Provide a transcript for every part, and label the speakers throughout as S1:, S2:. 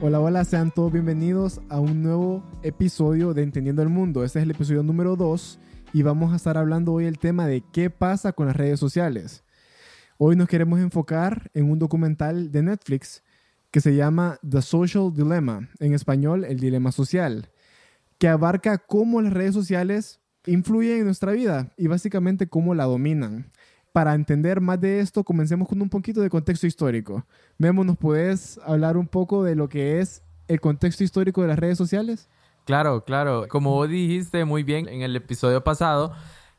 S1: Hola, hola, sean todos bienvenidos a un nuevo episodio de Entendiendo el Mundo. Este es el episodio número 2 y vamos a estar hablando hoy el tema de qué pasa con las redes sociales. Hoy nos queremos enfocar en un documental de Netflix que se llama The Social Dilemma, en español, el dilema social, que abarca cómo las redes sociales influyen en nuestra vida y básicamente cómo la dominan. Para entender más de esto, comencemos con un poquito de contexto histórico. Memo, ¿nos puedes hablar un poco de lo que es el contexto histórico de las redes sociales?
S2: Claro, claro. Como vos dijiste muy bien en el episodio pasado,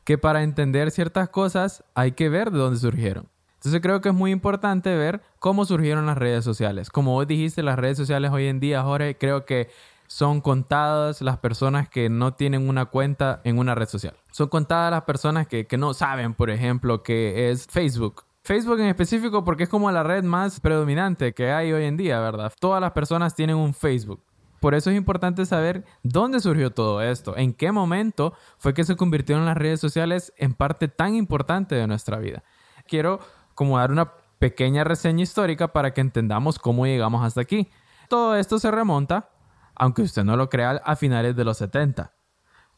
S2: que para entender ciertas cosas hay que ver de dónde surgieron. Entonces creo que es muy importante ver cómo surgieron las redes sociales. Como vos dijiste, las redes sociales hoy en día, Jorge, creo que son contadas las personas que no tienen una cuenta en una red social. Son contadas las personas que, que no saben, por ejemplo, que es Facebook. Facebook en específico porque es como la red más predominante que hay hoy en día, ¿verdad? Todas las personas tienen un Facebook. Por eso es importante saber dónde surgió todo esto, en qué momento fue que se convirtieron las redes sociales en parte tan importante de nuestra vida. Quiero como dar una pequeña reseña histórica para que entendamos cómo llegamos hasta aquí. Todo esto se remonta aunque usted no lo crea, a finales de los 70,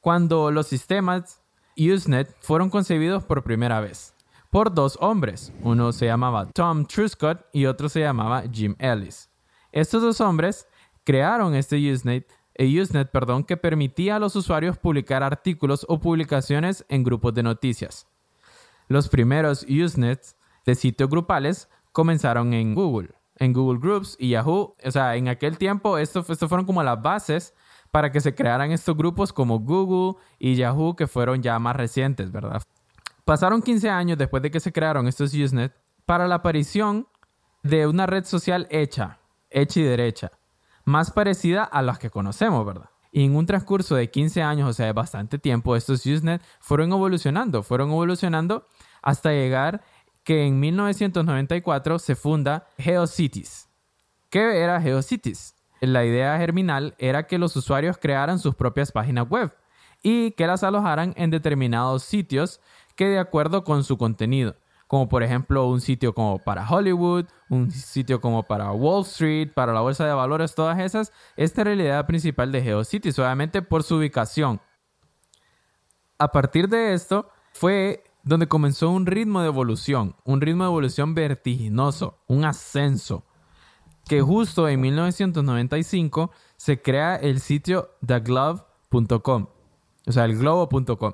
S2: cuando los sistemas Usenet fueron concebidos por primera vez por dos hombres. Uno se llamaba Tom Truscott y otro se llamaba Jim Ellis. Estos dos hombres crearon este Usenet, eh, Usenet perdón, que permitía a los usuarios publicar artículos o publicaciones en grupos de noticias. Los primeros Usenets de sitios grupales comenzaron en Google en Google Groups y Yahoo. O sea, en aquel tiempo esto, esto fueron como las bases para que se crearan estos grupos como Google y Yahoo que fueron ya más recientes, ¿verdad? Pasaron 15 años después de que se crearon estos Usenet para la aparición de una red social hecha, hecha y derecha, más parecida a las que conocemos, ¿verdad? Y en un transcurso de 15 años, o sea, de bastante tiempo, estos Usenet fueron evolucionando, fueron evolucionando hasta llegar que en 1994 se funda GeoCities. ¿Qué era GeoCities? La idea germinal era que los usuarios crearan sus propias páginas web y que las alojaran en determinados sitios que de acuerdo con su contenido, como por ejemplo un sitio como para Hollywood, un sitio como para Wall Street, para la bolsa de valores, todas esas, esta idea principal de GeoCities, obviamente por su ubicación. A partir de esto fue donde comenzó un ritmo de evolución, un ritmo de evolución vertiginoso, un ascenso, que justo en 1995 se crea el sitio theglove.com, o sea, el globo.com,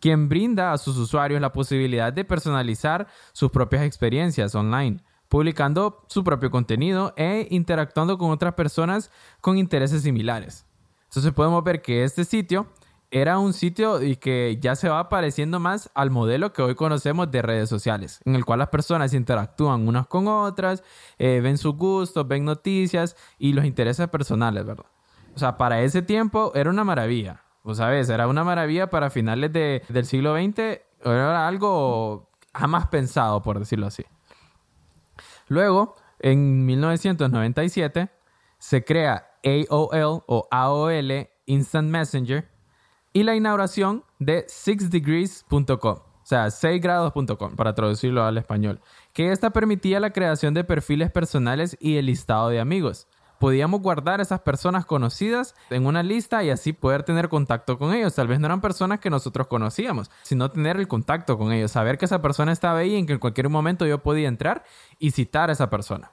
S2: quien brinda a sus usuarios la posibilidad de personalizar sus propias experiencias online, publicando su propio contenido e interactuando con otras personas con intereses similares. Entonces podemos ver que este sitio era un sitio y que ya se va pareciendo más al modelo que hoy conocemos de redes sociales, en el cual las personas interactúan unas con otras, eh, ven sus gustos, ven noticias y los intereses personales, ¿verdad? O sea, para ese tiempo era una maravilla. O sabes, era una maravilla para finales del siglo XX, era algo jamás pensado, por decirlo así. Luego, en 1997, se crea AOL o AOL Instant Messenger, y la inauguración de sixdegrees.com, o sea, 6grados.com para traducirlo al español, que esta permitía la creación de perfiles personales y el listado de amigos. Podíamos guardar esas personas conocidas en una lista y así poder tener contacto con ellos. Tal vez no eran personas que nosotros conocíamos, sino tener el contacto con ellos, saber que esa persona estaba ahí y en que en cualquier momento yo podía entrar y citar a esa persona.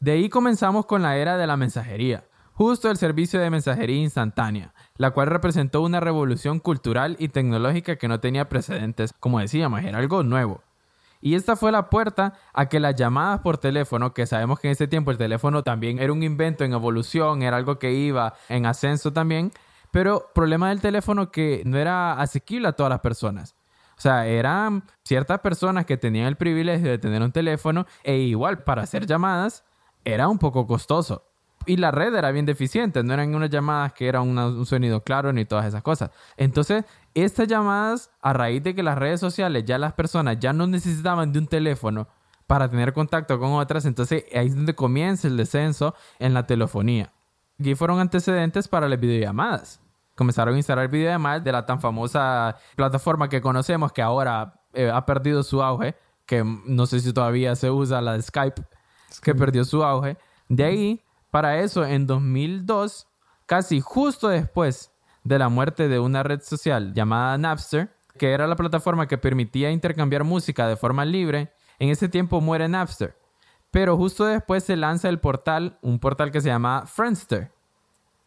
S2: De ahí comenzamos con la era de la mensajería justo el servicio de mensajería instantánea, la cual representó una revolución cultural y tecnológica que no tenía precedentes, como decíamos, era algo nuevo. Y esta fue la puerta a que las llamadas por teléfono, que sabemos que en ese tiempo el teléfono también era un invento en evolución, era algo que iba en ascenso también, pero problema del teléfono que no era asequible a todas las personas. O sea, eran ciertas personas que tenían el privilegio de tener un teléfono e igual para hacer llamadas era un poco costoso y la red era bien deficiente, no eran unas llamadas que eran un sonido claro ni todas esas cosas. Entonces, estas llamadas, a raíz de que las redes sociales, ya las personas ya no necesitaban de un teléfono para tener contacto con otras, entonces ahí es donde comienza el descenso en la telefonía. Y fueron antecedentes para las videollamadas. Comenzaron a instalar videollamadas de la tan famosa plataforma que conocemos que ahora eh, ha perdido su auge, que no sé si todavía se usa la de Skype, que perdió su auge. De ahí Para eso, en 2002, casi justo después de la muerte de una red social llamada Napster, que era la plataforma que permitía intercambiar música de forma libre, en ese tiempo muere Napster. Pero justo después se lanza el portal, un portal que se llama Friendster,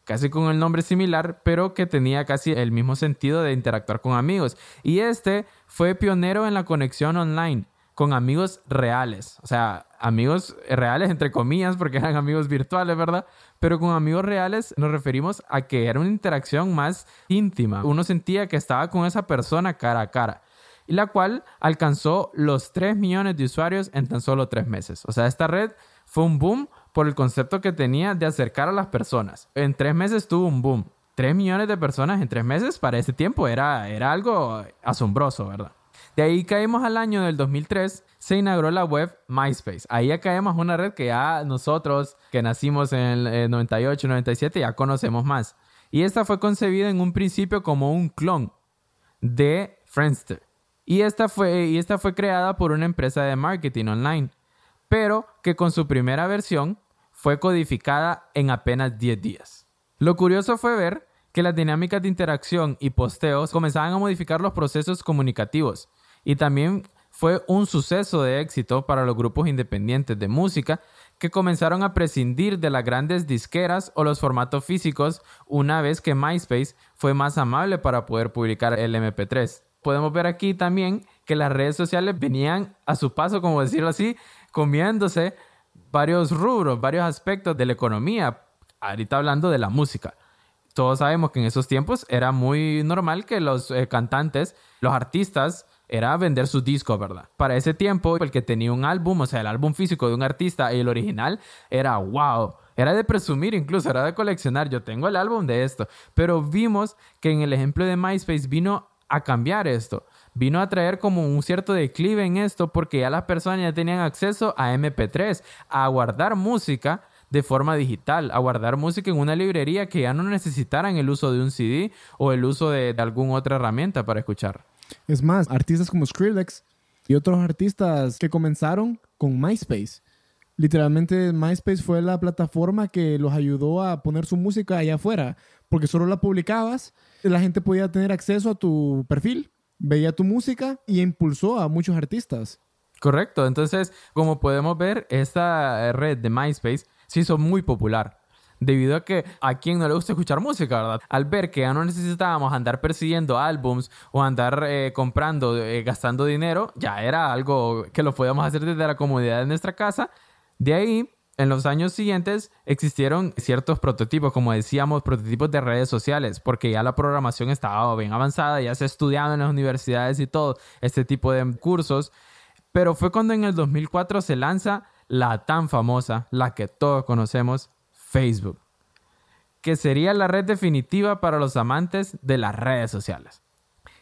S2: casi con el nombre similar, pero que tenía casi el mismo sentido de interactuar con amigos. Y este fue pionero en la conexión online con amigos reales, o sea, amigos reales entre comillas, porque eran amigos virtuales, ¿verdad? Pero con amigos reales nos referimos a que era una interacción más íntima. Uno sentía que estaba con esa persona cara a cara. Y la cual alcanzó los 3 millones de usuarios en tan solo 3 meses. O sea, esta red fue un boom por el concepto que tenía de acercar a las personas. En 3 meses tuvo un boom. 3 millones de personas en 3 meses para ese tiempo era, era algo asombroso, ¿verdad? De ahí caemos al año del 2003, se inauguró la web MySpace. Ahí ya caemos una red que ya nosotros, que nacimos en el 98, 97, ya conocemos más. Y esta fue concebida en un principio como un clon de Friendster. Y esta fue, y esta fue creada por una empresa de marketing online, pero que con su primera versión fue codificada en apenas 10 días. Lo curioso fue ver que las dinámicas de interacción y posteos comenzaban a modificar los procesos comunicativos y también fue un suceso de éxito para los grupos independientes de música que comenzaron a prescindir de las grandes disqueras o los formatos físicos una vez que MySpace fue más amable para poder publicar el MP3. Podemos ver aquí también que las redes sociales venían a su paso, como decirlo así, comiéndose varios rubros, varios aspectos de la economía, ahorita hablando de la música. Todos sabemos que en esos tiempos era muy normal que los eh, cantantes, los artistas, era vender sus discos, ¿verdad? Para ese tiempo, el que tenía un álbum, o sea, el álbum físico de un artista y el original, era wow. Era de presumir incluso, era de coleccionar. Yo tengo el álbum de esto. Pero vimos que en el ejemplo de MySpace vino a cambiar esto. Vino a traer como un cierto declive en esto porque ya las personas ya tenían acceso a MP3, a guardar música de forma digital, a guardar música en una librería que ya no necesitaran el uso de un CD o el uso de, de alguna otra herramienta para escuchar.
S1: Es más, artistas como Skrillex y otros artistas que comenzaron con MySpace. Literalmente MySpace fue la plataforma que los ayudó a poner su música allá afuera, porque solo la publicabas, la gente podía tener acceso a tu perfil, veía tu música y impulsó a muchos artistas.
S2: Correcto, entonces como podemos ver, esta red de MySpace se hizo muy popular debido a que a quien no le gusta escuchar música, ¿verdad? Al ver que ya no necesitábamos andar persiguiendo álbums o andar eh, comprando, eh, gastando dinero, ya era algo que lo podíamos hacer desde la comodidad de nuestra casa. De ahí, en los años siguientes existieron ciertos prototipos, como decíamos, prototipos de redes sociales, porque ya la programación estaba bien avanzada, ya se ha estudiado en las universidades y todo este tipo de cursos. Pero fue cuando en el 2004 se lanza la tan famosa, la que todos conocemos, Facebook, que sería la red definitiva para los amantes de las redes sociales.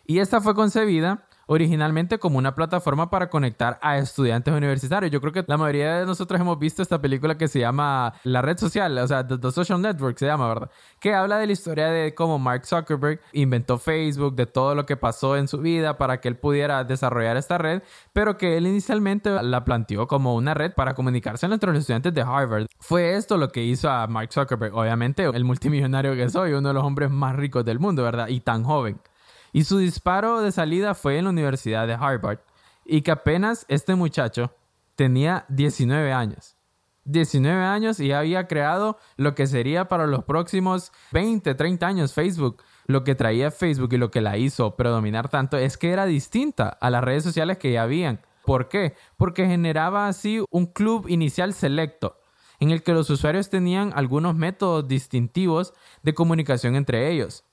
S2: Y esta fue concebida originalmente como una plataforma para conectar a estudiantes universitarios. Yo creo que la mayoría de nosotros hemos visto esta película que se llama La Red Social, o sea, The, Social Network se llama, ¿verdad? Que habla de la historia de cómo Mark Zuckerberg inventó Facebook, de todo lo que pasó en su vida para que él pudiera desarrollar esta red, pero que él inicialmente la planteó como una red para comunicarse entre los estudiantes de Harvard. Fue esto lo que hizo a Mark Zuckerberg, obviamente el multimillonario que soy, uno de los hombres más ricos del mundo, ¿verdad? Y tan joven. Y su disparo de salida fue en la Universidad de Harvard. Y que apenas este muchacho tenía 19 años. 19 años y había creado lo que sería para los próximos 20, 30 años Facebook. Lo que traía Facebook y lo que la hizo predominar tanto es que era distinta a las redes sociales que ya habían. ¿Por qué? Porque generaba así un club inicial selecto en el que los usuarios tenían algunos métodos distintivos de comunicación entre ellos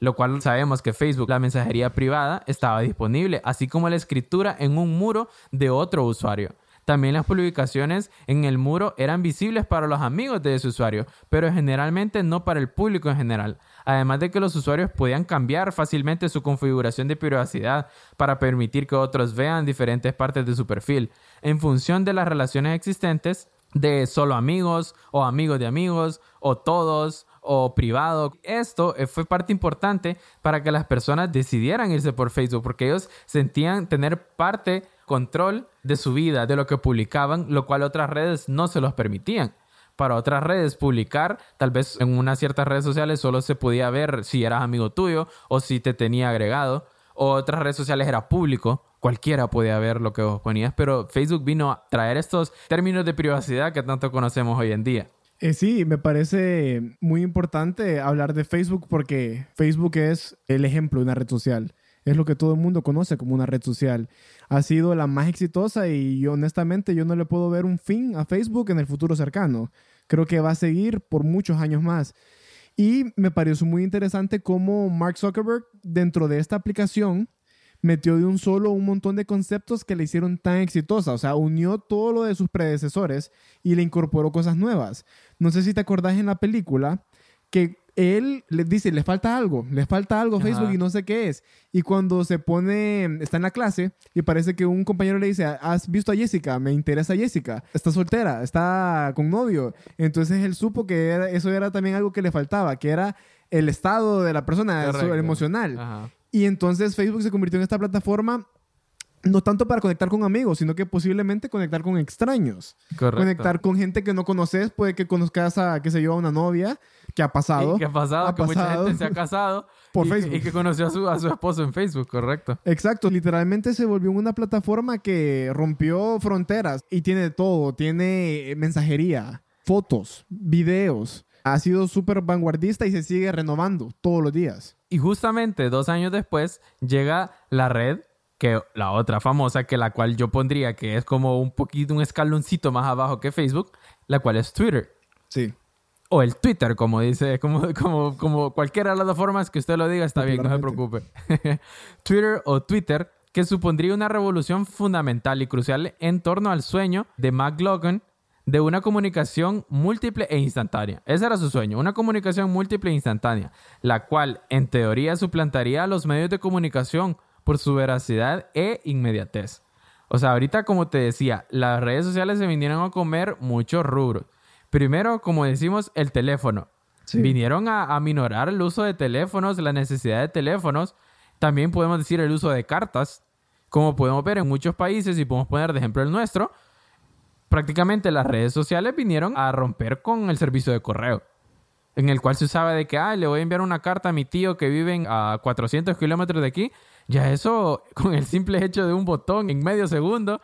S2: lo cual sabemos que Facebook, la mensajería privada, estaba disponible, así como la escritura en un muro de otro usuario. También las publicaciones en el muro eran visibles para los amigos de ese usuario, pero generalmente no para el público en general. Además de que los usuarios podían cambiar fácilmente su configuración de privacidad para permitir que otros vean diferentes partes de su perfil. En función de las relaciones existentes, de solo amigos o amigos de amigos o todos o privado. Esto eh, fue parte importante para que las personas decidieran irse por Facebook porque ellos sentían tener parte, control de su vida, de lo que publicaban, lo cual otras redes no se los permitían. para otras redes publicar. Tal vez en unas ciertas redes sociales solo se podía ver si eras amigo tuyo o si te tenía agregado. O otras redes sociales era público. Cualquiera podía ver lo que vos ponías. Pero Facebook vino a traer estos términos de privacidad que tanto conocemos hoy en día.
S1: Eh, sí, me parece muy importante hablar de Facebook porque Facebook es el ejemplo de una red social. Es lo que todo el mundo conoce como una red social. Ha sido la más exitosa y honestamente yo no le puedo ver un fin a Facebook en el futuro cercano. Creo que va a seguir por muchos años más. Y me pareció muy interesante cómo Mark Zuckerberg dentro de esta aplicación metió de un solo un montón de conceptos que le hicieron tan exitosa. O sea, unió todo lo de sus predecesores y le incorporó cosas nuevas. No sé si te acordás en la película que él le dice, le falta algo, le falta algo a Facebook y no sé qué es. Y cuando se pone, está en la clase y parece que un compañero le dice, ¿has visto a Jessica? Me interesa Jessica. Está soltera, está con novio. Entonces él supo que eso era también algo que le faltaba, que era el estado de la persona, el emocional. Y entonces Facebook se convirtió en esta plataforma no tanto para conectar con amigos, sino que posiblemente conectar con extraños. Correcto. Conectar con gente que no conoces, puede que conozcas a, qué sé yo, a una novia que ha pasado.
S2: que ha pasado, que mucha gente se ha casado.
S1: por
S2: y,
S1: Facebook.
S2: Y que conoció a su, a su esposo en Facebook, correcto.
S1: Exacto, literalmente se volvió una plataforma que rompió fronteras y tiene todo, tiene mensajería, fotos, videos. Ha sido súper vanguardista y se sigue renovando todos los días.
S2: Y justamente dos años después llega la red, que la otra famosa, que la cual yo pondría que es como un poquito, un escaloncito más abajo que Facebook, la cual es Twitter.
S1: Sí.
S2: O el Twitter, como dice, como, como, como cualquiera de las formas que usted lo diga, está bien, no se preocupe. Twitter o Twitter, que supondría una revolución fundamental y crucial en torno al sueño de McLaughlin de una comunicación múltiple e instantánea. Ese era su sueño, una comunicación múltiple e instantánea, la cual en teoría suplantaría a los medios de comunicación por su veracidad e inmediatez. O sea, ahorita como te decía, las redes sociales se vinieron a comer muchos rubros. Primero, como decimos, el teléfono. Vinieron a, a minorar el uso de teléfonos, la necesidad de teléfonos. También podemos decir el uso de cartas. Como podemos ver en muchos países, y podemos poner de ejemplo el nuestro, prácticamente las redes sociales vinieron a romper con el servicio de correo, en el cual se usaba de que, ah, le voy a enviar una carta a mi tío que vive a 400 kilómetros de aquí. Ya eso, con el simple hecho de un botón en medio segundo,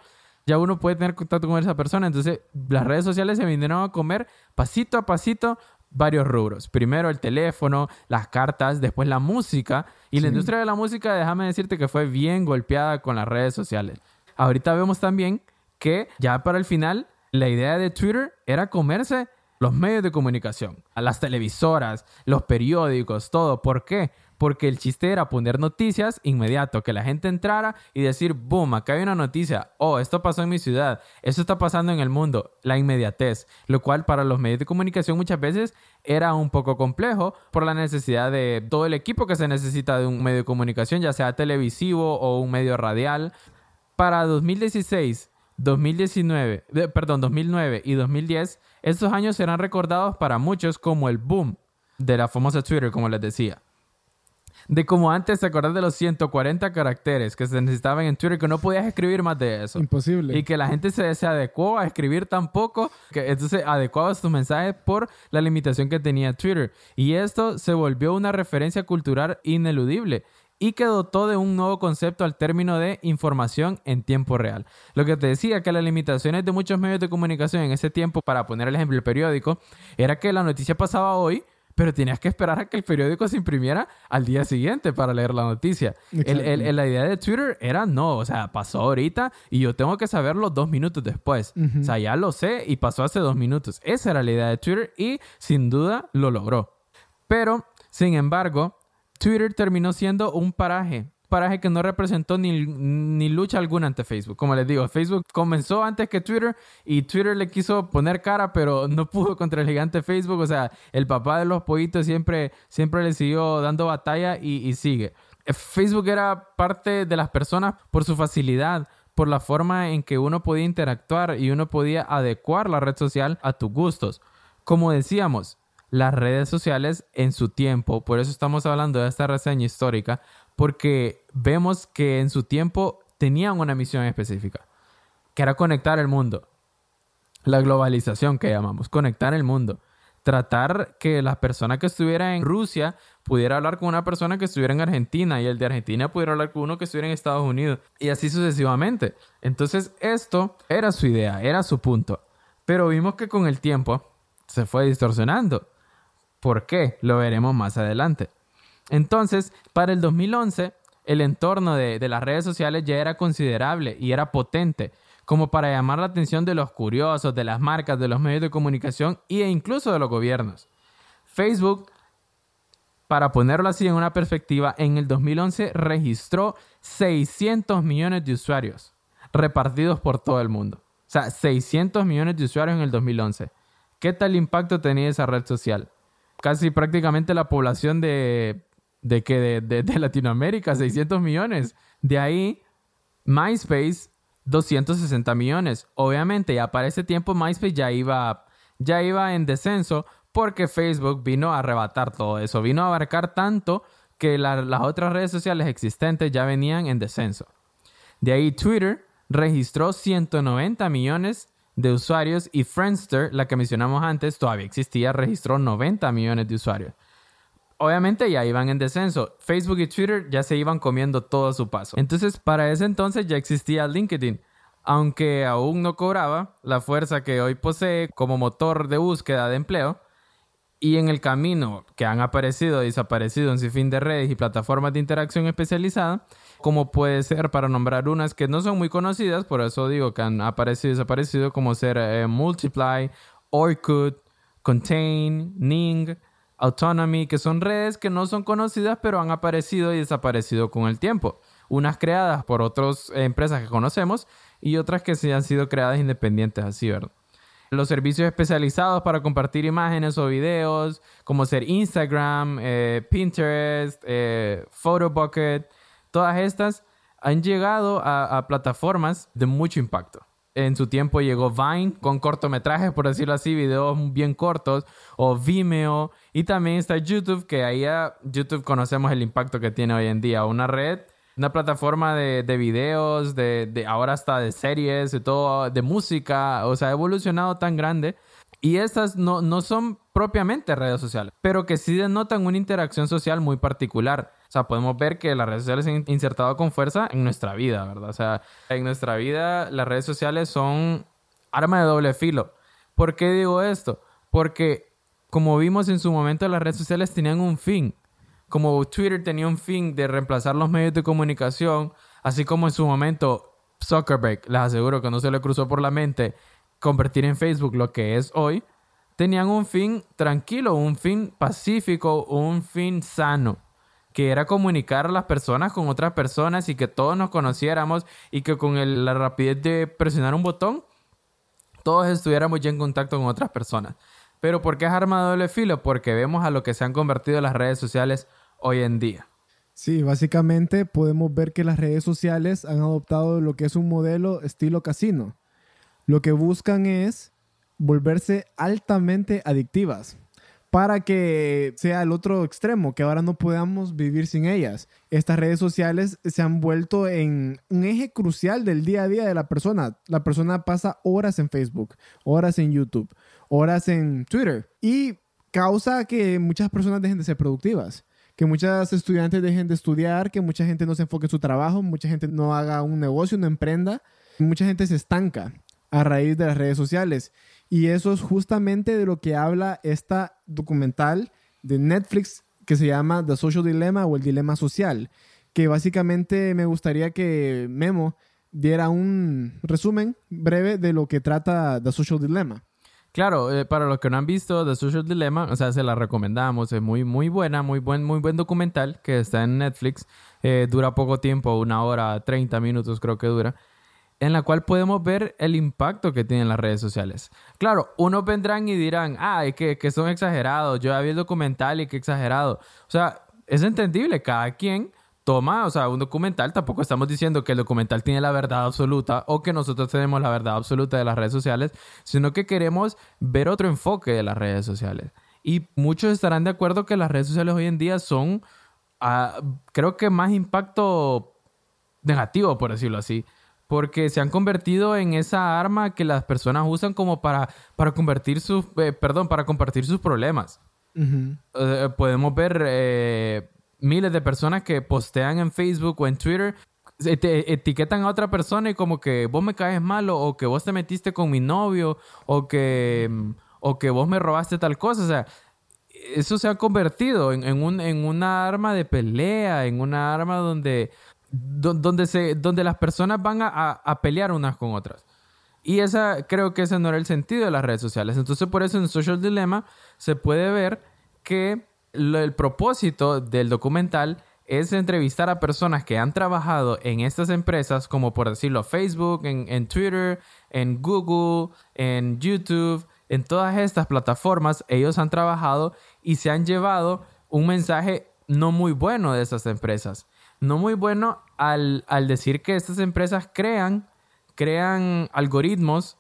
S2: ya uno puede tener contacto con esa persona. Entonces, las redes sociales se vinieron a comer pasito a pasito varios rubros. Primero el teléfono, las cartas, después la música. Y la industria de la música, déjame decirte que fue bien golpeada con las redes sociales. Ahorita vemos también que ya para el final la idea de Twitter era comerse los medios de comunicación, a las televisoras, los periódicos, todo. ¿Por qué? Porque el chiste era poner noticias inmediato, que la gente entrara y decir, boom, acá hay una noticia, oh, esto pasó en mi ciudad, esto está pasando en el mundo, la inmediatez, lo cual para los medios de comunicación muchas veces era un poco complejo por la necesidad de todo el equipo que se necesita de un medio de comunicación, ya sea televisivo o un medio radial. Para 2016, 2019, perdón, 2009 y 2010, estos años serán recordados para muchos como el boom de la famosa Twitter, como les decía. De como antes, ¿te acordás de los 140 caracteres que se necesitaban en Twitter que no podías escribir más de eso?
S1: Imposible.
S2: Y que la gente se, se adecuó a escribir tan poco que entonces adecuaba sus mensajes por la limitación que tenía Twitter. Y esto se volvió una referencia cultural ineludible y que dotó de un nuevo concepto al término de información en tiempo real. Lo que te decía que las limitaciones de muchos medios de comunicación en ese tiempo, para poner el ejemplo el periódico, era que la noticia pasaba hoy, pero tenías que esperar a que el periódico se imprimiera al día siguiente para leer la noticia. la idea de Twitter era no, o sea, pasó ahorita y yo tengo que saberlo dos minutos después. O sea, ya lo sé y pasó hace dos minutos. Esa era la idea de Twitter y sin duda lo logró. Pero, sin embargo, Twitter terminó siendo un paraje. Paraje que no representó ni, lucha alguna ante Facebook. Como les digo, Facebook comenzó antes que Twitter y Twitter le quiso poner cara, pero no pudo contra el gigante Facebook. O sea, el papá de los pollitos siempre, siempre le siguió dando batalla y, y sigue. Facebook era parte de las personas por su facilidad, por la forma en que uno podía interactuar y uno podía adecuar la red social a tus gustos. Como decíamos, las redes sociales en su tiempo, por eso estamos hablando de esta reseña histórica, porque vemos que en su tiempo tenían una misión específica, que era conectar el mundo. la globalización que llamamos, conectar el mundo. Tratar que la persona que estuviera en Rusia pudiera hablar con una persona que estuviera en Argentina y el de Argentina pudiera hablar con uno que estuviera en Estados Unidos y así sucesivamente. Entonces esto era su idea, era su punto. Pero vimos que con el tiempo se fue distorsionando. ¿Por qué? Lo veremos más adelante. Entonces, para el 2011, el entorno de, las redes sociales ya era considerable y era potente, como para llamar la atención de los curiosos, de las marcas, de los medios de comunicación e incluso de los gobiernos. Facebook, para ponerlo así en una perspectiva, en el 2011 registró 600 millones de usuarios repartidos por todo el mundo. O sea, 600 millones de usuarios en el 2011. ¿Qué tal impacto tenía esa red social? Casi prácticamente la población de de que de, Latinoamérica, 600 millones. De ahí, MySpace, 260 millones. Obviamente, ya para ese tiempo MySpace ya iba, ya iba en descenso porque Facebook vino a arrebatar todo eso, vino a abarcar tanto que las otras redes sociales existentes ya venían en descenso. De ahí Twitter registró 190 millones de usuarios y Friendster, la que mencionamos antes, todavía existía, registró 90 millones de usuarios obviamente ya iban en descenso. Facebook y Twitter ya se iban comiendo todo su paso. Entonces, para ese entonces ya existía LinkedIn, aunque aún no cobraba la fuerza que hoy posee como motor de búsqueda de empleo. Y en el camino que han aparecido y desaparecido un sinfín de redes y plataformas de interacción especializada, como puede ser para nombrar unas que no son muy conocidas, por eso digo que han aparecido y desaparecido, como ser eh, Multiply, Orkut, Contain, Ning, Autonomy, que son redes que no son conocidas pero han aparecido y desaparecido con el tiempo. Unas creadas por otras empresas que conocemos y otras que sí han sido creadas independientes, así, ¿verdad? Los servicios especializados para compartir imágenes o videos, como ser Instagram, eh, Pinterest, eh, Photobucket, todas estas han llegado a plataformas de mucho impacto. En su tiempo llegó Vine con cortometrajes, por decirlo así, videos bien cortos, o Vimeo, y también está YouTube, que ahí ya YouTube conocemos el impacto que tiene hoy en día, una red, una plataforma de, de videos, de, de, ahora hasta de series, de todo, de música, o sea, ha evolucionado tan grande. Y estas no, no son propiamente redes sociales, pero que sí denotan una interacción social muy particular. O sea, podemos ver que las redes sociales se han insertado con fuerza en nuestra vida, ¿verdad? O sea, en nuestra vida las redes sociales son arma de doble filo. ¿Por qué digo esto? Porque como vimos en su momento, las redes sociales tenían un fin. Como Twitter tenía un fin de reemplazar los medios de comunicación, así como en su momento Zuckerberg, les aseguro que no se le cruzó por la mente convertir en Facebook lo que es hoy, tenían un fin tranquilo, un fin pacífico, un fin sano que era comunicar a las personas con otras personas y que todos nos conociéramos y que con la rapidez de presionar un botón, todos estuviéramos ya en contacto con otras personas. Pero ¿por qué es arma de doble filo? Porque vemos a lo que se han convertido las redes sociales hoy en día.
S1: Sí, básicamente podemos ver que las redes sociales han adoptado lo que es un modelo estilo casino. Lo que buscan es volverse altamente adictivas para que sea el otro extremo, que ahora no podamos vivir sin ellas. Estas redes sociales se han vuelto en un eje crucial del día a día de la persona. La persona pasa horas en Facebook, horas en YouTube, horas en Twitter y causa que muchas personas dejen de ser productivas. Que muchas estudiantes dejen de estudiar, que mucha gente no se enfoque en su trabajo, mucha gente no haga un negocio, no emprenda, mucha gente se estanca a raíz de las redes sociales. Y eso es justamente de lo que habla esta documental de Netflix que se llama The Social Dilemma o el Dilema Social, que básicamente me gustaría que Memo diera un resumen breve de lo que trata The Social Dilemma.
S2: Claro, eh, para los que no han visto The Social Dilemma, o sea, se la recomendamos, es muy, muy buena, muy buen, muy buen documental que está en Netflix, eh, dura poco tiempo, una hora, 30 minutos creo que dura en la cual podemos ver el impacto que tienen las redes sociales. Claro, unos vendrán y dirán, ah, que, que son exagerados, yo ya vi el documental y que exagerado. O sea, es entendible, cada quien toma, o sea, un documental, tampoco estamos diciendo que el documental tiene la verdad absoluta o que nosotros tenemos la verdad absoluta de las redes sociales, sino que queremos ver otro enfoque de las redes sociales. Y muchos estarán de acuerdo que las redes sociales hoy en día son, ah, creo que más impacto negativo, por decirlo así porque se han convertido en esa arma que las personas usan como para, para convertir sus, eh, perdón, para compartir sus problemas. Eh, podemos ver eh, miles de personas que postean en Facebook o en Twitter te etiquetan a otra persona y como que vos me caes malo o que vos te metiste con mi novio o que, o que vos me robaste tal cosa. O sea, eso se ha convertido en, un, en una arma de pelea, en una arma donde, donde, se, donde las personas van a, a, pelear unas con otras. Y esa, creo que ese no era el sentido de las redes sociales. Entonces, por eso en Social Dilemma se puede ver que el propósito del documental es entrevistar a personas que han trabajado en estas empresas, como por decirlo, Facebook, en, Twitter, en Google, en YouTube, en todas estas plataformas, ellos han trabajado y se han llevado un mensaje no muy bueno de esas empresas. No muy bueno al, al decir que estas empresas crean, crean algoritmos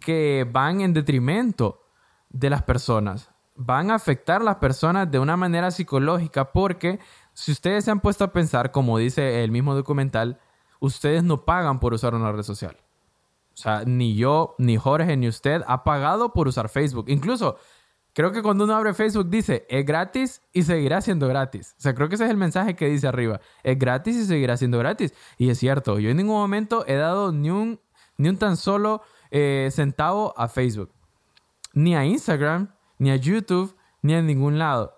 S2: que van en detrimento de las personas. Van a afectar a las personas de una manera psicológica porque si ustedes se han puesto a pensar, como dice el mismo documental, ustedes no pagan por usar una red social. O sea, ni yo, ni Jorge, ni usted ha pagado por usar Facebook. Incluso, creo que cuando uno abre Facebook dice, es gratis y seguirá siendo gratis. O sea, creo que ese es el mensaje que dice arriba. Es gratis y seguirá siendo gratis. Y es cierto, yo en ningún momento he dado ni un, ni un tan solo eh, centavo a Facebook. Ni a Instagram, ni a YouTube, ni a ningún lado.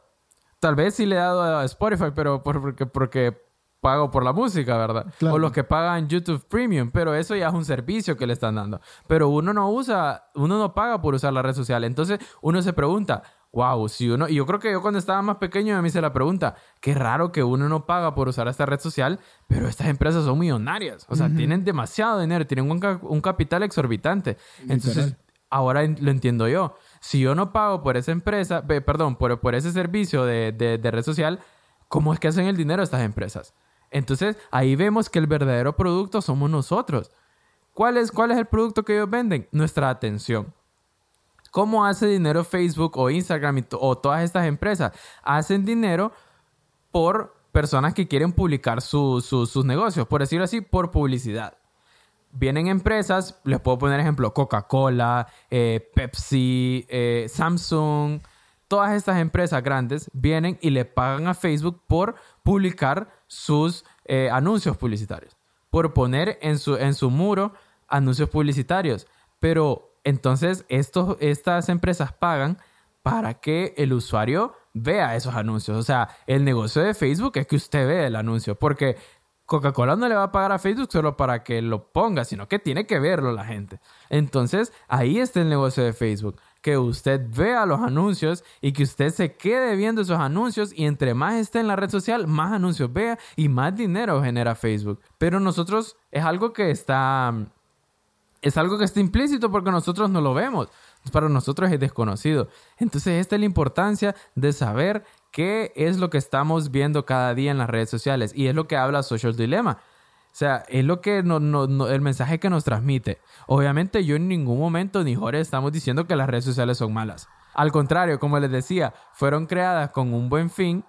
S2: Tal vez sí le he dado a Spotify, pero porque, porque pago por la música, ¿verdad? O los que pagan YouTube Premium, pero eso ya es un servicio que le están dando. Pero uno no usa, uno no paga por usar la red social. Entonces uno se pregunta, wow, si uno, y yo creo que yo cuando estaba más pequeño me hice la pregunta, qué raro que uno no paga por usar esta red social, pero estas empresas son millonarias, o sea, tienen demasiado dinero, tienen un, capital exorbitante. Entonces, ahora lo entiendo yo si yo no pago por esa empresa, perdón, por, ese servicio de, de, red social, ¿cómo es que hacen el dinero estas empresas? Entonces, ahí vemos que el verdadero producto somos nosotros. ¿Cuál es, ¿Cuál es el producto que ellos venden? Nuestra atención. ¿Cómo hace dinero Facebook o Instagram o todas estas empresas? Hacen dinero por personas que quieren publicar sus negocios, por decirlo así, por publicidad vienen empresas, les puedo poner ejemplo, Coca-Cola, eh, Pepsi, eh, Samsung, todas estas empresas grandes vienen y le pagan a Facebook por publicar sus eh, anuncios publicitarios, por poner en su, en su muro anuncios publicitarios. Pero entonces estos, estas empresas pagan para que el usuario vea esos anuncios. O sea, el negocio de Facebook es que usted vea el anuncio, porque Coca-Cola no le va a pagar a Facebook solo para que lo ponga, sino que tiene que verlo la gente. Entonces, ahí está el negocio de Facebook. Que usted vea los anuncios y que usted se quede viendo esos anuncios y entre más esté en la red social, más anuncios vea y más dinero genera Facebook. Pero nosotros es algo que está... Es algo que está implícito porque nosotros no lo vemos. Para nosotros es desconocido. Entonces, esta es la importancia de saber qué es lo que estamos viendo cada día en las redes sociales y es lo que habla Social Dilemma. O sea, es lo que el mensaje que nos transmite. Obviamente yo en ningún momento ni Jorge estamos diciendo que las redes sociales son malas. Al contrario, como les decía, fueron creadas con un buen fin,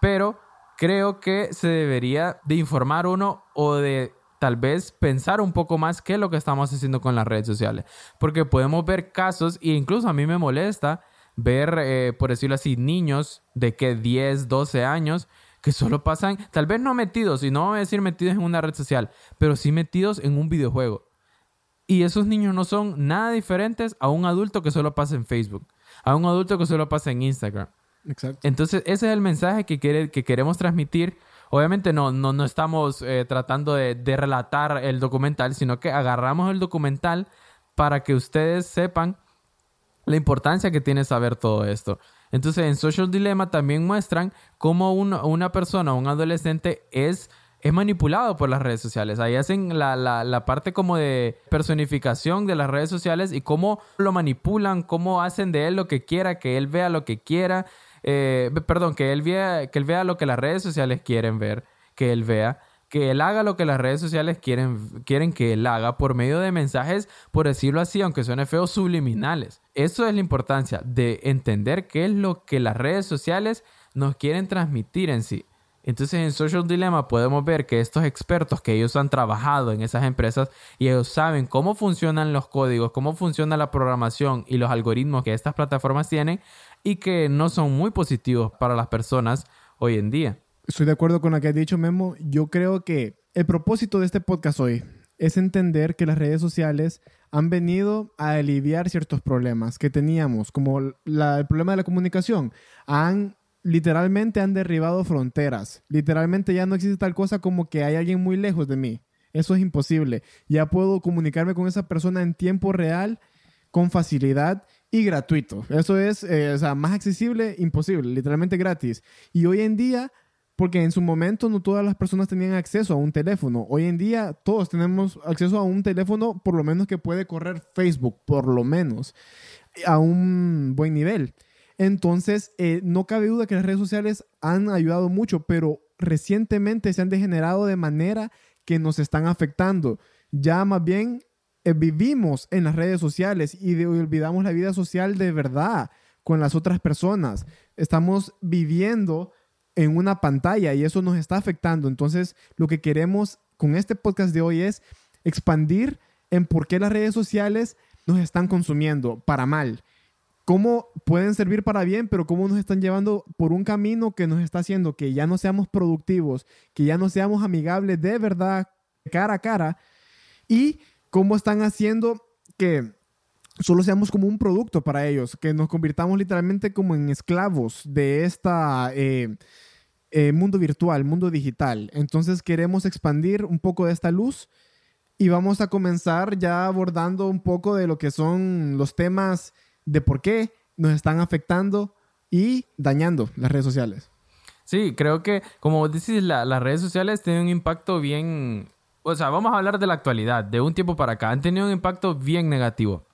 S2: pero creo que se debería de informar uno o de tal vez pensar un poco más qué es lo que estamos haciendo con las redes sociales. Porque podemos ver casos, e incluso a mí me molesta, ver, eh, por decirlo así, niños de que 10, 12 años que solo pasan, tal vez no metidos, y no voy a decir metidos en una red social, pero sí metidos en un videojuego. Y esos niños no son nada diferentes a un adulto que solo pasa en Facebook, a un adulto que solo pasa en Instagram. Exacto. Entonces, ese es el mensaje que, quiere, que queremos transmitir. Obviamente no, no, no estamos eh, tratando de, de relatar el documental, sino que agarramos el documental para que ustedes sepan la importancia que tiene saber todo esto. Entonces, en Social Dilemma también muestran cómo una persona, un adolescente, es, es manipulado por las redes sociales. Ahí hacen la, la, parte como de personificación de las redes sociales y cómo lo manipulan, cómo hacen de él lo que quiera, que él vea lo que quiera. Eh, perdón, que él, vea, que él vea lo que las redes sociales quieren ver, que él vea que él haga lo que las redes sociales quieren, quieren que él haga por medio de mensajes, por decirlo así, aunque suene feo, subliminales. Eso es la importancia de entender qué es lo que las redes sociales nos quieren transmitir en sí. Entonces en Social Dilemma podemos ver que estos expertos que ellos han trabajado en esas empresas y ellos saben cómo funcionan los códigos, cómo funciona la programación y los algoritmos que estas plataformas tienen y que no son muy positivos para las personas hoy en día.
S1: Estoy de acuerdo con lo que has dicho, Memo. Yo creo que el propósito de este podcast hoy es entender que las redes sociales han venido a aliviar ciertos problemas que teníamos, como el problema de la comunicación. Han literalmente han derribado fronteras. Literalmente ya no existe tal cosa como que hay alguien muy lejos de mí. Eso es imposible. Ya puedo comunicarme con esa persona en tiempo real, con facilidad y gratuito. Eso es, eh, o sea, más accesible, imposible, literalmente gratis. Y hoy en día, porque en su momento no todas las personas tenían acceso a un teléfono. Hoy en día todos tenemos acceso a un teléfono, por lo menos que puede correr Facebook, por lo menos, a un buen nivel. Entonces, eh, no cabe duda que las redes sociales han ayudado mucho, pero recientemente se han degenerado de manera que nos están afectando. Ya más bien eh, vivimos en las redes sociales y olvidamos la vida social de verdad con las otras personas. Estamos viviendo en una pantalla y eso nos está afectando. Entonces, lo que queremos con este podcast de hoy es expandir en por qué las redes sociales nos están consumiendo para mal cómo pueden servir para bien, pero cómo nos están llevando por un camino que nos está haciendo que ya no seamos productivos, que ya no seamos amigables de verdad, cara a cara, y cómo están haciendo que solo seamos como un producto para ellos, que nos convirtamos literalmente como en esclavos de este mundo virtual, mundo digital. Entonces queremos expandir un poco de esta luz y vamos a comenzar ya abordando un poco de lo que son los temas de por qué nos están afectando y dañando las redes sociales.
S2: Sí, creo que, como vos decís, las redes sociales tienen un impacto bien... O sea, vamos a hablar de la actualidad, de un tiempo para acá. Han tenido un impacto bien negativo.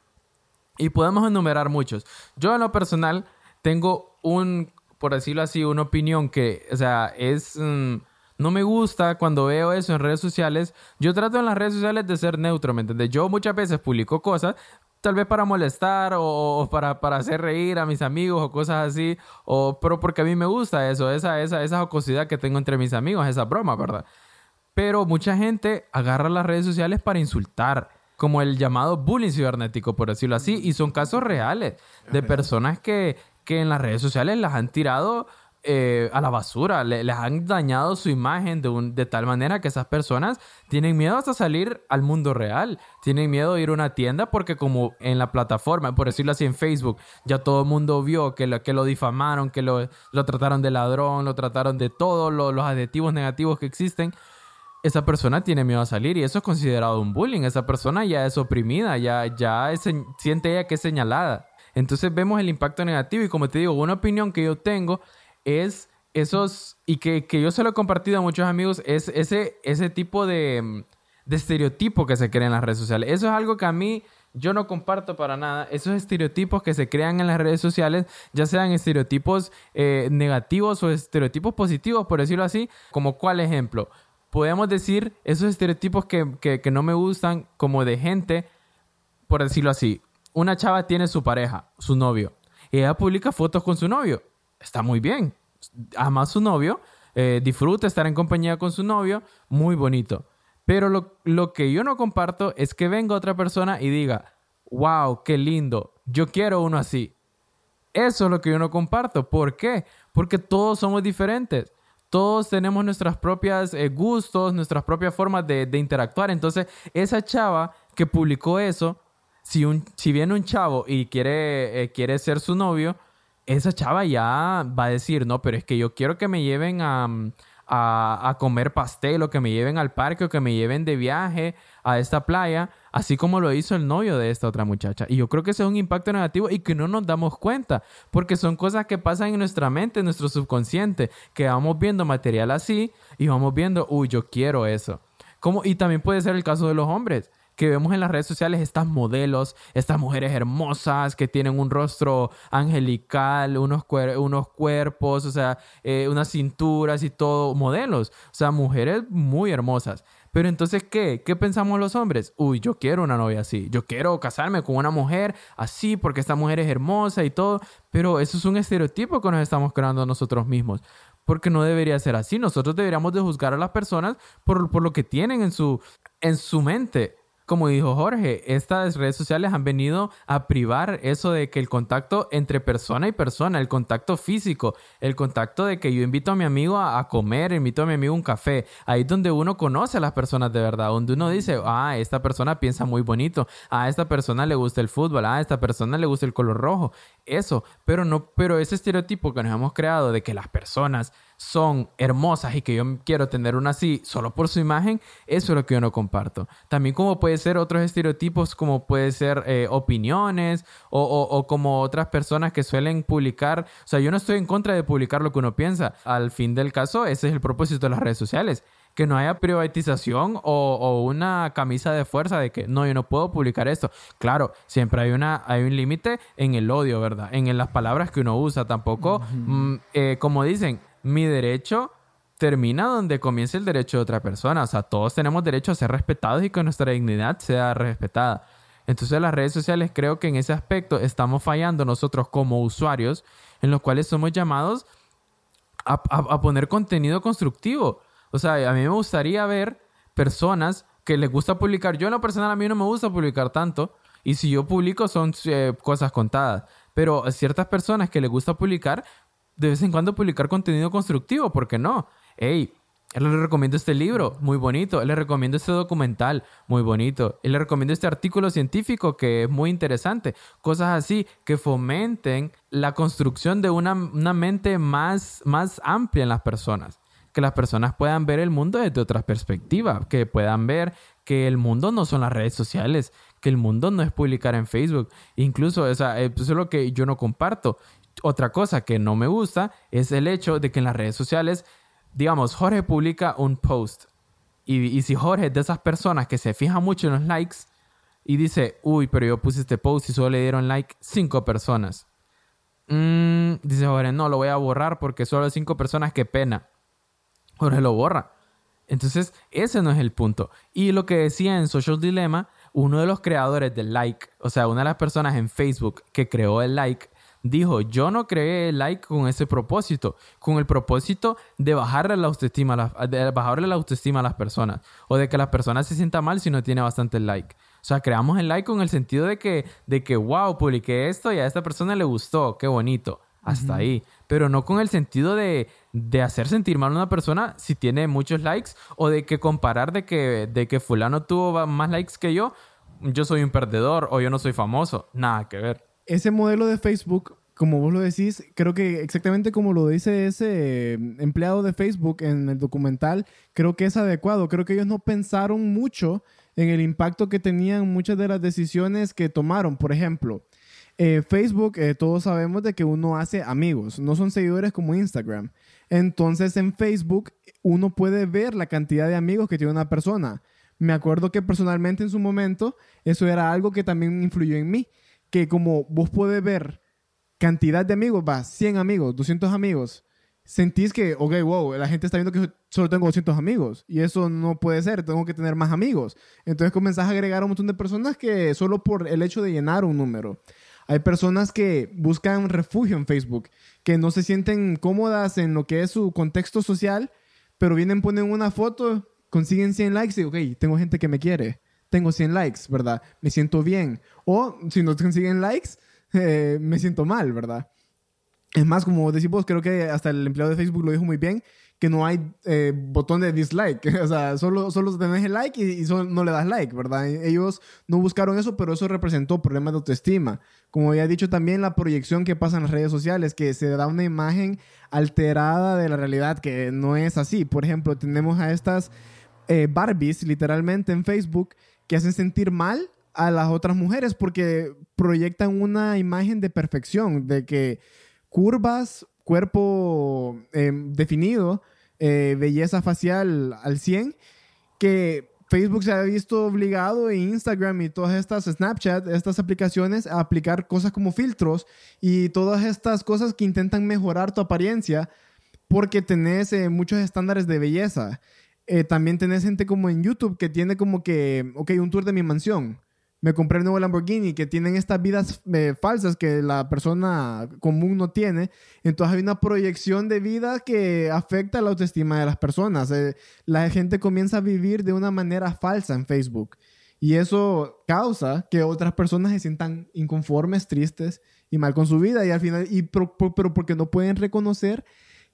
S2: Y podemos enumerar muchos. Yo en lo personal tengo un, por decirlo así, una opinión que, o sea, es... Mm, no me gusta cuando veo eso en redes sociales. Yo trato en las redes sociales de ser neutro, ¿me entiendes? Yo muchas veces publico cosas, tal vez para molestar o, para, para, hacer reír a mis amigos o cosas así, o, pero porque a mí me gusta eso, esa, esa, esa jocosidad que tengo entre mis amigos, esa broma, ¿verdad? Pero mucha gente agarra las redes sociales para insultar, como el llamado bullying cibernético, por decirlo así, y son casos reales de personas que, que en las redes sociales las han tirado eh, a la basura, les han dañado su imagen de, un, de tal manera que esas personas tienen miedo hasta salir al mundo real, tienen miedo de ir a una tienda porque como en la plataforma, por decirlo así en Facebook, ya todo el mundo vio que lo, que lo difamaron, que lo, lo trataron de ladrón, lo trataron de todos los adjetivos negativos que existen, esa persona tiene miedo a salir y eso es considerado un bullying, esa persona ya es oprimida, ya, ya siente ella que es señalada. Entonces vemos el impacto negativo y como te digo, una opinión que yo tengo es esos, y que, yo se lo he compartido a muchos amigos, es ese, ese tipo de, de estereotipo que se crea en las redes sociales. Eso es algo que a mí yo no comparto para nada. Esos estereotipos que se crean en las redes sociales, ya sean estereotipos eh, negativos o estereotipos positivos, por decirlo así, como cuál ejemplo. Podemos decir esos estereotipos que, que no me gustan como de gente, por decirlo así. Una chava tiene su pareja, su novio. Y ella publica fotos con su novio está muy bien. Ama a su novio, eh, disfruta estar en compañía con su novio, muy bonito. Pero lo, lo que yo no comparto es que venga otra persona y diga, wow, qué lindo, yo quiero uno así. Eso es lo que yo no comparto. ¿Por qué? Porque todos somos diferentes. Todos tenemos nuestras propias eh, gustos, nuestras propias formas de, de, interactuar. Entonces, esa chava que publicó eso, si, un, si viene un chavo y quiere, eh, quiere ser su novio, esa chava ya va a decir, no, pero es que yo quiero que me lleven a, a, comer pastel o que me lleven al parque o que me lleven de viaje a esta playa, así como lo hizo el novio de esta otra muchacha. Y yo creo que ese es un impacto negativo y que no nos damos cuenta, porque son cosas que pasan en nuestra mente, en nuestro subconsciente, que vamos viendo material así y vamos viendo, uy, yo quiero eso. Como, y también puede ser el caso de los hombres que vemos en las redes sociales estas modelos, estas mujeres hermosas que tienen un rostro angelical, unos, unos cuerpos, o sea, eh, unas cinturas y todo, modelos, o sea, mujeres muy hermosas. Pero entonces, ¿qué? ¿Qué pensamos los hombres? Uy, yo quiero una novia así, yo quiero casarme con una mujer así porque esta mujer es hermosa y todo, pero eso es un estereotipo que nos estamos creando nosotros mismos. porque no debería ser así. Nosotros deberíamos de juzgar a las personas por, por lo que tienen en su, en su mente como dijo Jorge, estas redes sociales han venido a privar eso de que el contacto entre persona y persona, el contacto físico, el contacto de que yo invito a mi amigo a, comer, invito a mi amigo a un café, ahí es donde uno conoce a las personas de verdad, donde uno dice, ah, esta persona piensa muy bonito, a esta persona le gusta el fútbol, a esta persona le gusta el color rojo, eso, pero no, pero ese estereotipo que nos hemos creado de que las personas son hermosas y que yo quiero tener una así solo por su imagen, eso es lo que yo no comparto. También como puede ser otros estereotipos, como puede ser eh, opiniones o, o, como otras personas que suelen publicar. O sea, yo no estoy en contra de publicar lo que uno piensa. Al fin del caso, ese es el propósito de las redes sociales. Que no haya privatización o, o una camisa de fuerza de que no, yo no puedo publicar esto. Claro, siempre hay, una, hay un límite en el odio, ¿verdad? En, las palabras que uno usa. Tampoco, mm, eh, como dicen, mi derecho termina donde comienza el derecho de otra persona. O sea, todos tenemos derecho a ser respetados y que nuestra dignidad sea respetada. Entonces las redes sociales creo que en ese aspecto estamos fallando nosotros como usuarios, en los cuales somos llamados a, poner contenido constructivo. O sea, a mí me gustaría ver personas que les gusta publicar. Yo en lo personal a mí no me gusta publicar tanto. Y si yo publico son eh, cosas contadas. Pero a ciertas personas que les gusta publicar de vez en cuando publicar contenido constructivo, ¿por qué no? Hey, le recomiendo este libro, muy bonito. Le recomiendo este documental, muy bonito. Le recomiendo este artículo científico que es muy interesante. Cosas así que fomenten la construcción de una, mente más, más amplia en las personas. Que las personas puedan ver el mundo desde otra perspectiva. Que puedan ver que el mundo no son las redes sociales. Que el mundo no es publicar en Facebook. Incluso, o sea, eso es lo que yo no comparto. Otra cosa que no me gusta es el hecho de que en las redes sociales, digamos, Jorge publica un post y, si Jorge es de esas personas que se fija mucho en los likes y dice, uy, pero yo puse este post y solo le dieron like cinco personas. Mm, dice Jorge, no, lo voy a borrar porque solo cinco personas, qué pena. Lo borra. Entonces, ese no es el punto. Y lo que decía en Social Dilemma, uno de los creadores del like, o sea, una de las personas en Facebook que creó el like, dijo, yo no creé el like con ese propósito, con el propósito de bajarle la autoestima a, de la autoestima a las personas o de que las personas se sientan mal si no tiene bastante like. O sea, creamos el like con el sentido de que, de que, wow, publiqué esto y a esta persona le gustó, qué bonito. Hasta ahí. Pero no con el sentido de, de, hacer sentir mal a una persona si tiene muchos likes o de que comparar de que, de que fulano tuvo más likes que yo, yo soy un perdedor o yo no soy famoso. Nada que ver
S1: ese modelo de Facebook, como vos lo decís, creo que exactamente como lo dice ese em, empleado de Facebook en el documental, creo que es adecuado. Creo que ellos no pensaron mucho en el impacto que tenían muchas de las decisiones que tomaron. Por ejemplo, eh, Facebook, eh, todos sabemos de que uno hace amigos, no son seguidores como Instagram. Entonces en Facebook uno puede ver la cantidad de amigos que tiene una persona. Me acuerdo que personalmente en su momento eso era algo que también influyó en mí que como vos podés ver cantidad de amigos, va, 100 amigos, 200 amigos, sentís que, ok, wow, la gente está viendo que solo tengo 200 amigos y eso no puede ser, tengo que tener más amigos. Entonces comenzás a agregar a un montón de personas que solo por el hecho de llenar un número. Hay personas que buscan refugio en Facebook, que no se sienten cómodas en lo que es su contexto social, pero vienen, ponen una foto, consiguen 100 likes y, ok, tengo gente que me quiere tengo 100 likes, ¿verdad? Me siento bien. O si no consiguen likes, eh, me siento mal, ¿verdad? Es más, como decimos, creo que hasta el empleado de Facebook lo dijo muy bien, que no hay eh, botón de dislike. o sea, solo, solo tenés el like y, no le das like, ¿verdad? Ellos no buscaron eso, pero eso representó problemas de autoestima. Como había dicho también, la proyección que pasa en las redes sociales, que se da una imagen alterada de la realidad que no es así. Por ejemplo, tenemos a estas eh, Barbies, literalmente, en Facebook, que hacen sentir mal a las otras mujeres porque proyectan una imagen de perfección, de que curvas, cuerpo em, definido, eh, belleza facial al 100, que Facebook se ha visto obligado e Instagram y todas estas Snapchat, estas aplicaciones a aplicar cosas como filtros y todas estas cosas que intentan mejorar tu apariencia porque tenés eh, muchos estándares de belleza. Eh, también tenés gente como en YouTube que tiene como que, ok, un tour de mi mansión. Me compré el nuevo Lamborghini, que tienen estas vidas eh, falsas que la persona común no tiene. Entonces hay una proyección de vida que afecta la autoestima de las personas. Eh, la gente comienza a vivir de una manera falsa en Facebook. Y eso causa que otras personas se sientan inconformes, tristes y mal con su vida. Y al final, y pero porque no pueden reconocer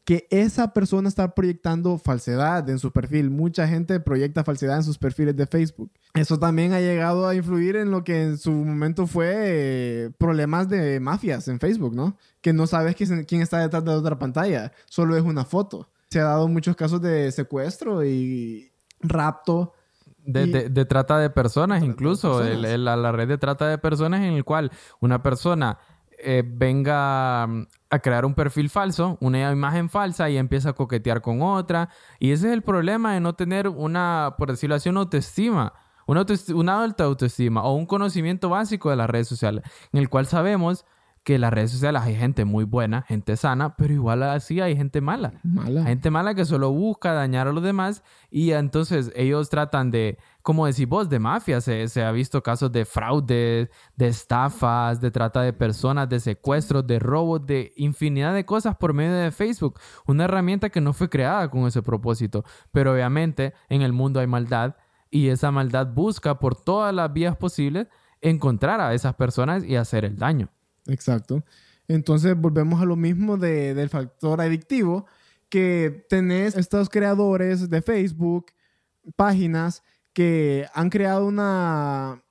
S1: que esa persona está proyectando falsedad en su perfil. Mucha gente proyecta falsedad en sus perfiles de Facebook. Eso también ha llegado a influir en lo que en su momento fue eh, problemas de mafias en Facebook, ¿no? Que no sabes quién está detrás de otra pantalla, solo es una foto. Se ha dado muchos casos de secuestro y rapto.
S2: De, trata de personas, incluso la red de trata de personas en el cual una persona eh, venga mm, a crear un perfil falso, una imagen falsa y empieza a coquetear con otra. Y ese es el problema de no tener una, por decirlo así, una autoestima, una, una alta autoestima o un conocimiento básico de las redes sociales, en el cual sabemos que en las redes sociales hay gente muy buena, gente sana, pero igual así hay gente mala.
S1: Mala.
S2: Gente mala que solo busca dañar a los demás y entonces ellos tratan de, como decís vos, de mafia. Se, ha visto casos de fraude, de estafas, de trata de personas, de secuestros, de robos, de infinidad de cosas por medio de Facebook. Una herramienta que no fue creada con ese propósito. Pero obviamente en el mundo hay maldad y esa maldad busca por todas las vías posibles encontrar a esas personas y hacer el daño.
S1: Exacto. Entonces volvemos a lo mismo del factor adictivo, que tenés estos creadores de Facebook, páginas que han creado una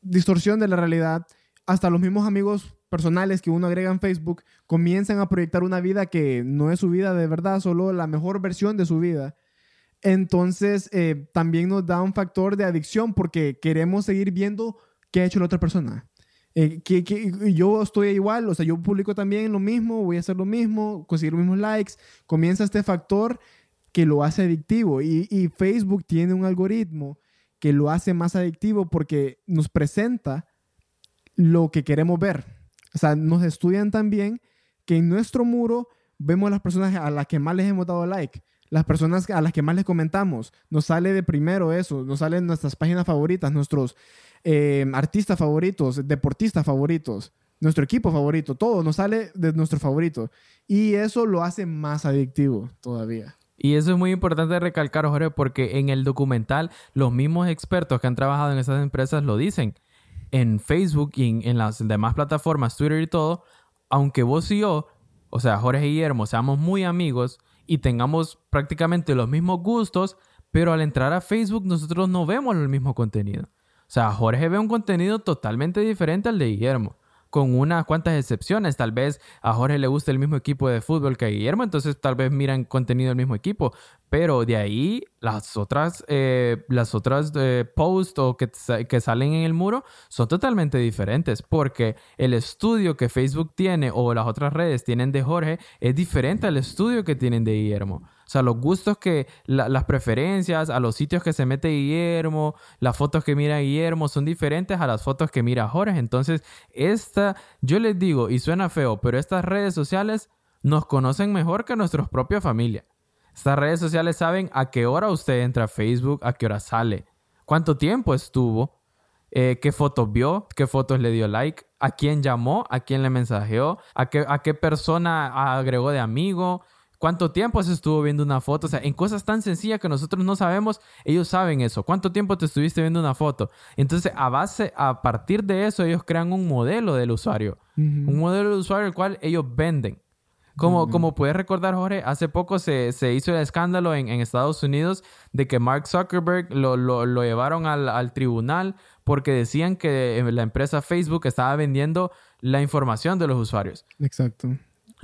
S1: distorsión de la realidad. Hasta los mismos amigos personales que uno agrega en Facebook comienzan a proyectar una vida que no es su vida de verdad, solo la mejor versión de su vida. Entonces eh, también nos da un factor de adicción porque queremos seguir viendo qué ha hecho la otra persona. Eh, que, yo estoy igual, o sea, yo publico también lo mismo, voy a hacer lo mismo, conseguir los mismos likes. Comienza este factor que lo hace adictivo y, y, Facebook tiene un algoritmo que lo hace más adictivo porque nos presenta lo que queremos ver. O sea, nos estudian también que en nuestro muro vemos a las personas a las que más les hemos dado like, las personas a las que más les comentamos. Nos sale de primero eso, nos salen nuestras páginas favoritas, nuestros eh, artistas favoritos, deportistas favoritos, nuestro equipo favorito, todo nos sale de nuestro favorito. Y eso lo hace más adictivo todavía.
S2: Y eso es muy importante recalcar, Jorge, porque en el documental los mismos expertos que han trabajado en esas empresas lo dicen. En Facebook y en, las demás plataformas, Twitter y todo, aunque vos y yo, o sea, Jorge y Guillermo, seamos muy amigos y tengamos prácticamente los mismos gustos, pero al entrar a Facebook nosotros no vemos el mismo contenido. O sea, Jorge ve un contenido totalmente diferente al de Guillermo con unas cuantas excepciones. Tal vez a Jorge le gusta el mismo equipo de fútbol que a Guillermo, entonces tal vez miran contenido del mismo equipo. Pero de ahí, las otras, eh, las otras eh, posts o que, que salen en el muro son totalmente diferentes porque el estudio que Facebook tiene o las otras redes tienen de Jorge es diferente al estudio que tienen de Guillermo. O sea, los gustos que, las preferencias, a los sitios que se mete Guillermo, las fotos que mira Guillermo son diferentes a las fotos que mira Jorge. Entonces, esta, yo les digo, y suena feo, pero estas redes sociales nos conocen mejor que nuestros propias familias. Estas redes sociales saben a qué hora usted entra a Facebook, a qué hora sale, cuánto tiempo estuvo, eh, qué fotos vio, qué fotos le dio like, a quién llamó, a quién le mensajeó, a qué, a qué persona agregó de amigo, cuánto tiempo se estuvo viendo una foto. O sea, en cosas tan sencillas que nosotros no sabemos, ellos saben eso. ¿Cuánto tiempo te estuviste viendo una foto? Entonces, a base, a partir de eso, ellos crean un modelo del usuario. Un modelo del usuario el cual ellos venden. Como, como puedes recordar, Jorge, hace poco se, se hizo el escándalo en, en, Estados Unidos de que Mark Zuckerberg lo, lo, lo llevaron al, al, tribunal porque decían que la empresa Facebook estaba vendiendo la información de los usuarios.
S1: Exacto.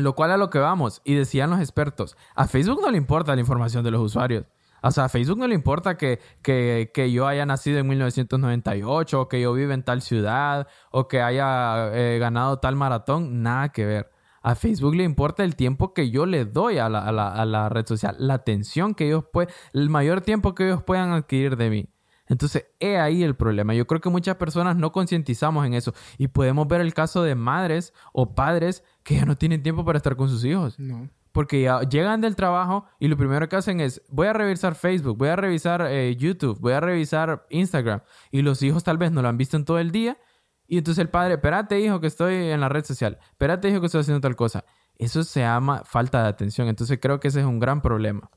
S2: Lo cual a lo que vamos, y decían los expertos, a Facebook no le importa la información de los usuarios. O sea, a Facebook no le importa que, que, que, yo haya nacido en 1998, o que yo viva en tal ciudad, o que haya eh, ganado tal maratón. Nada que ver. A Facebook le importa el tiempo que yo le doy a la, a la, a la red social, la atención que ellos pueden, el mayor tiempo que ellos puedan adquirir de mí. Entonces, he ahí el problema. Yo creo que muchas personas no concientizamos en eso. Y podemos ver el caso de madres o padres que ya no tienen tiempo para estar con sus hijos.
S1: No.
S2: porque ya llegan del trabajo y lo primero que hacen es, voy a revisar Facebook, voy a revisar eh, YouTube, voy a revisar Instagram. Y los hijos tal vez no lo han visto en todo el día. Y entonces el padre, espérate hijo que estoy en la red social, espérate hijo que estoy haciendo tal cosa. Eso se llama falta de atención. Entonces creo que ese es un gran problema.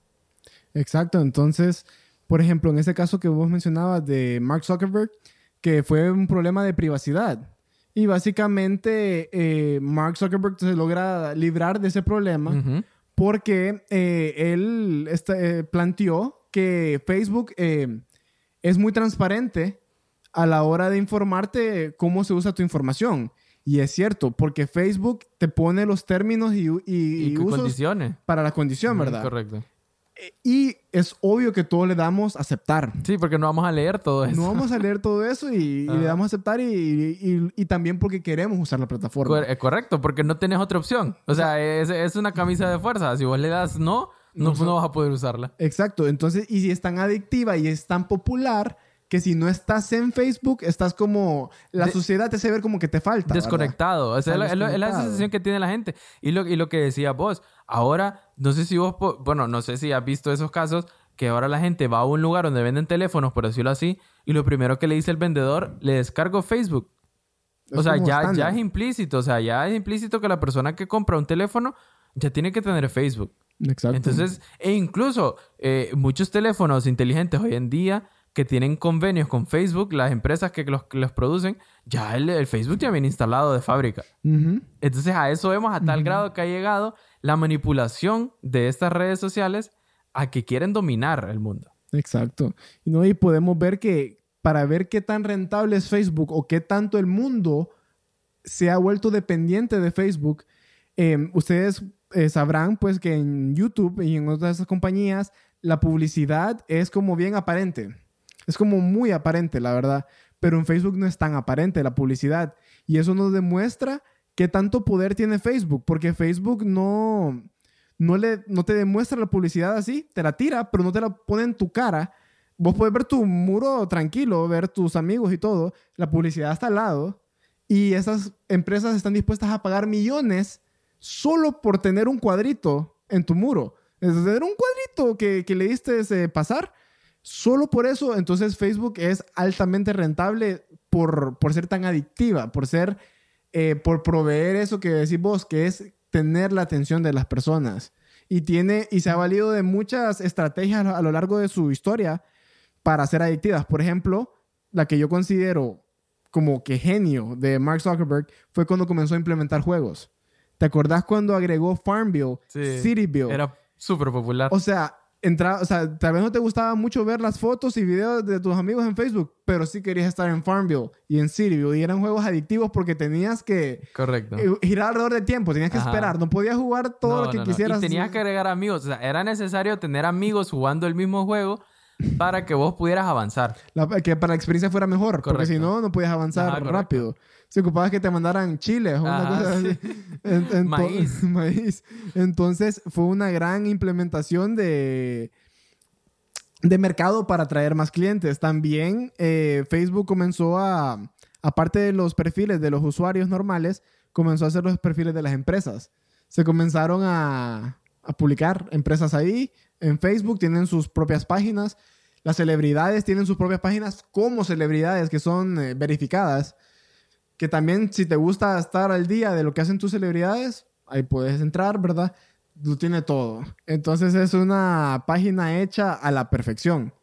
S1: Exacto. Entonces, por ejemplo, en ese caso que vos mencionabas de Mark Zuckerberg, que fue un problema de privacidad. Y básicamente eh, Mark Zuckerberg se logra librar de ese problema porque eh, él este, eh, planteó que Facebook eh, es muy transparente a la hora de informarte cómo se usa tu información. Y es cierto, porque Facebook te pone los términos y, y-
S2: Y,
S1: y
S2: con
S1: usos
S2: condiciones.
S1: para la condición, ¿verdad?
S2: Correcto.
S1: Y es obvio que todos le damos aceptar.
S2: Sí, porque no vamos a leer todo eso.
S1: No vamos a leer todo eso y, y le damos aceptar y, y- y también porque queremos usar la plataforma.
S2: Cor- eh, correcto, porque no tenés otra opción. O sea, es, es una camisa de fuerza. Si vos le das no, no,
S1: No,
S2: no vas a poder usarla.
S1: Exacto. Entonces, y si es tan adictiva y es tan popular que si no estás en Facebook, estás como... La
S2: De-
S1: sociedad te hace ver como que te falta.
S2: Desconectado. O sea, es, la sensación que tiene la gente. Y lo, y lo que decía vos, ahora, no sé si vos, bueno, no sé si has visto esos casos, que ahora la gente va a un lugar donde venden teléfonos, por decirlo así, y lo primero que le dice el vendedor, le descargo Facebook.
S1: Es
S2: o sea, ya, ya es implícito, o sea, ya es implícito que la persona que compra un teléfono ya tiene que tener Facebook.
S1: Exacto.
S2: Entonces, e incluso eh, muchos teléfonos inteligentes hoy en día que tienen convenios con Facebook, las empresas que los, que los producen, ya el, el Facebook ya viene instalado de fábrica. Entonces, a eso vemos a tal grado que ha llegado la manipulación de estas redes sociales a que quieren dominar el mundo.
S1: Exacto. Y, ¿no? y podemos ver que para ver qué tan rentable es Facebook o qué tanto el mundo se ha vuelto dependiente de Facebook, eh, ustedes eh, sabrán pues que en YouTube y en otras compañías la publicidad es como bien aparente. Es como muy aparente, la verdad. Pero en Facebook no es tan aparente la publicidad. Y eso nos demuestra qué tanto poder tiene Facebook. Porque Facebook no, no, le, no te demuestra la publicidad así. Te la tira, pero no te la pone en tu cara. Vos puedes ver tu muro tranquilo, ver tus amigos y todo. La publicidad está al lado. Y esas empresas están dispuestas a pagar millones solo por tener un cuadrito en tu muro. Es tener un cuadrito que, que le diste ese pasar. Solo por eso, entonces Facebook es altamente rentable por, por ser tan adictiva, por ser, eh, por proveer eso que decís vos, que es tener la atención de las personas. Y tiene, y se ha valido de muchas estrategias a lo largo de su historia para ser adictivas. Por ejemplo, la que yo considero como que genio de Mark Zuckerberg fue cuando comenzó a implementar juegos. ¿Te acordás cuando agregó Farmville,
S2: Sí.
S1: Cityville?
S2: Era súper popular.
S1: O sea, entra, o sea, tal vez no te gustaba mucho ver las fotos y videos de tus amigos en Facebook, pero sí querías estar en Farmville y en Cityville. Y eran juegos adictivos porque tenías que
S2: Correcto.
S1: eh, girar alrededor del tiempo, tenías que
S2: Ajá.
S1: esperar, no podías jugar todo
S2: No,
S1: lo que
S2: no, no.
S1: quisieras.
S2: Y tenías que agregar amigos. O sea, era necesario tener amigos jugando el mismo juego para que vos pudieras avanzar.
S1: La- que para la experiencia fuera mejor, porque si no, no podías avanzar
S2: Ajá,
S1: rápido. Si ocupabas que te mandaran chiles o una
S2: Ajá,
S1: cosa
S2: sí.
S1: así. En- ento-
S2: Maíz.
S1: maíz. Entonces, fue una gran implementación de, de mercado para atraer más clientes. También eh, Facebook comenzó a, aparte de los perfiles de los usuarios normales, comenzó a hacer los perfiles de las empresas. Se comenzaron a, a publicar empresas ahí. En Facebook tienen sus propias páginas. Las celebridades tienen sus propias páginas como celebridades que son eh, verificadas. Que también si te gusta estar al día de lo que hacen tus celebridades, ahí puedes entrar, ¿verdad? Lo tiene todo. Entonces es una página hecha a la perfección.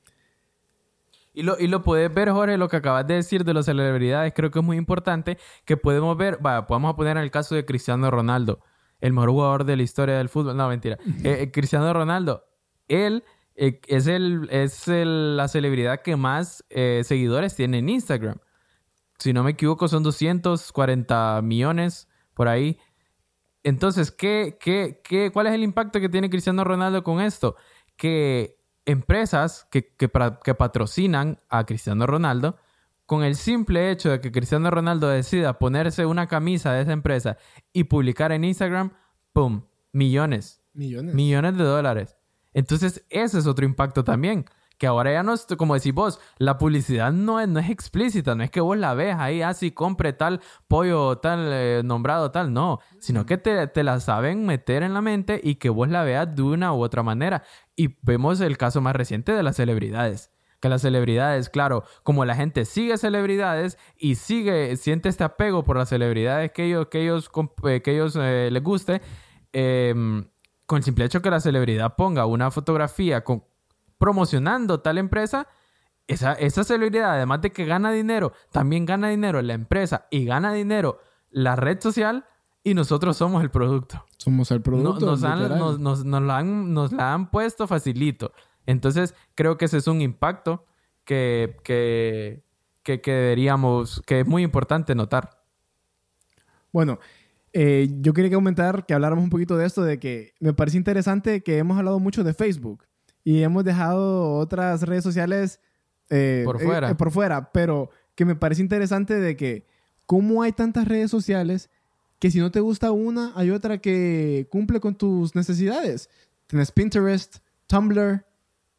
S2: Y lo, y lo puedes ver, Jorge, lo que acabas de decir de las celebridades, creo que es muy importante que podemos ver, vaya, podemos poner en el caso de Cristiano Ronaldo, el mejor jugador de la historia del fútbol, no, mentira. Eh, eh, Cristiano Ronaldo, él eh, es, el, es el- la celebridad que más seguidores tiene en Instagram. Si no me equivoco, son 240 millones por ahí. Entonces, ¿qué, qué, qué, ¿cuál es el impacto que tiene Cristiano Ronaldo con esto? Que empresas que, que, que patrocinan a Cristiano Ronaldo, con el simple hecho de que Cristiano Ronaldo decida ponerse una camisa de esa empresa y publicar en Instagram, ¡pum! Millones,
S1: Millones.
S2: millones de dólares. Entonces, ese es otro impacto también. Que ahora ya no es, como decís vos, la publicidad no es, no es explícita, no es que vos la ves ahí, así ah, compre tal pollo, tal eh, nombrado, tal, no, sino que te, te la saben meter en la mente y que vos la veas de una u otra manera. Y vemos el caso más reciente de las celebridades que las celebridades, claro, como la gente sigue celebridades y sigue, siente este apego por las celebridades que ellos, que ellos, eh, que ellos eh, les guste, em, con el simple hecho que la celebridad ponga una fotografía con, promocionando tal empresa, esa, esa celebridad, además de que gana dinero, también gana dinero la empresa y gana dinero la red social y nosotros somos el producto.
S1: Somos el producto.
S2: nos, nos, nos, la han, nos la han puesto facilito. Entonces, creo que ese es un impacto que, que, que, que deberíamos, que es muy importante notar.
S1: Bueno, eh, yo quería comentar que habláramos un poquito de esto, de que me parece interesante que hemos hablado mucho de Facebook y hemos dejado otras redes sociales
S2: eh, por, fuera.
S1: Eh, por fuera, pero que me parece interesante de que cómo hay tantas redes sociales que si no te gusta una, hay otra que cumple con tus necesidades. Tienes Pinterest, Tumblr,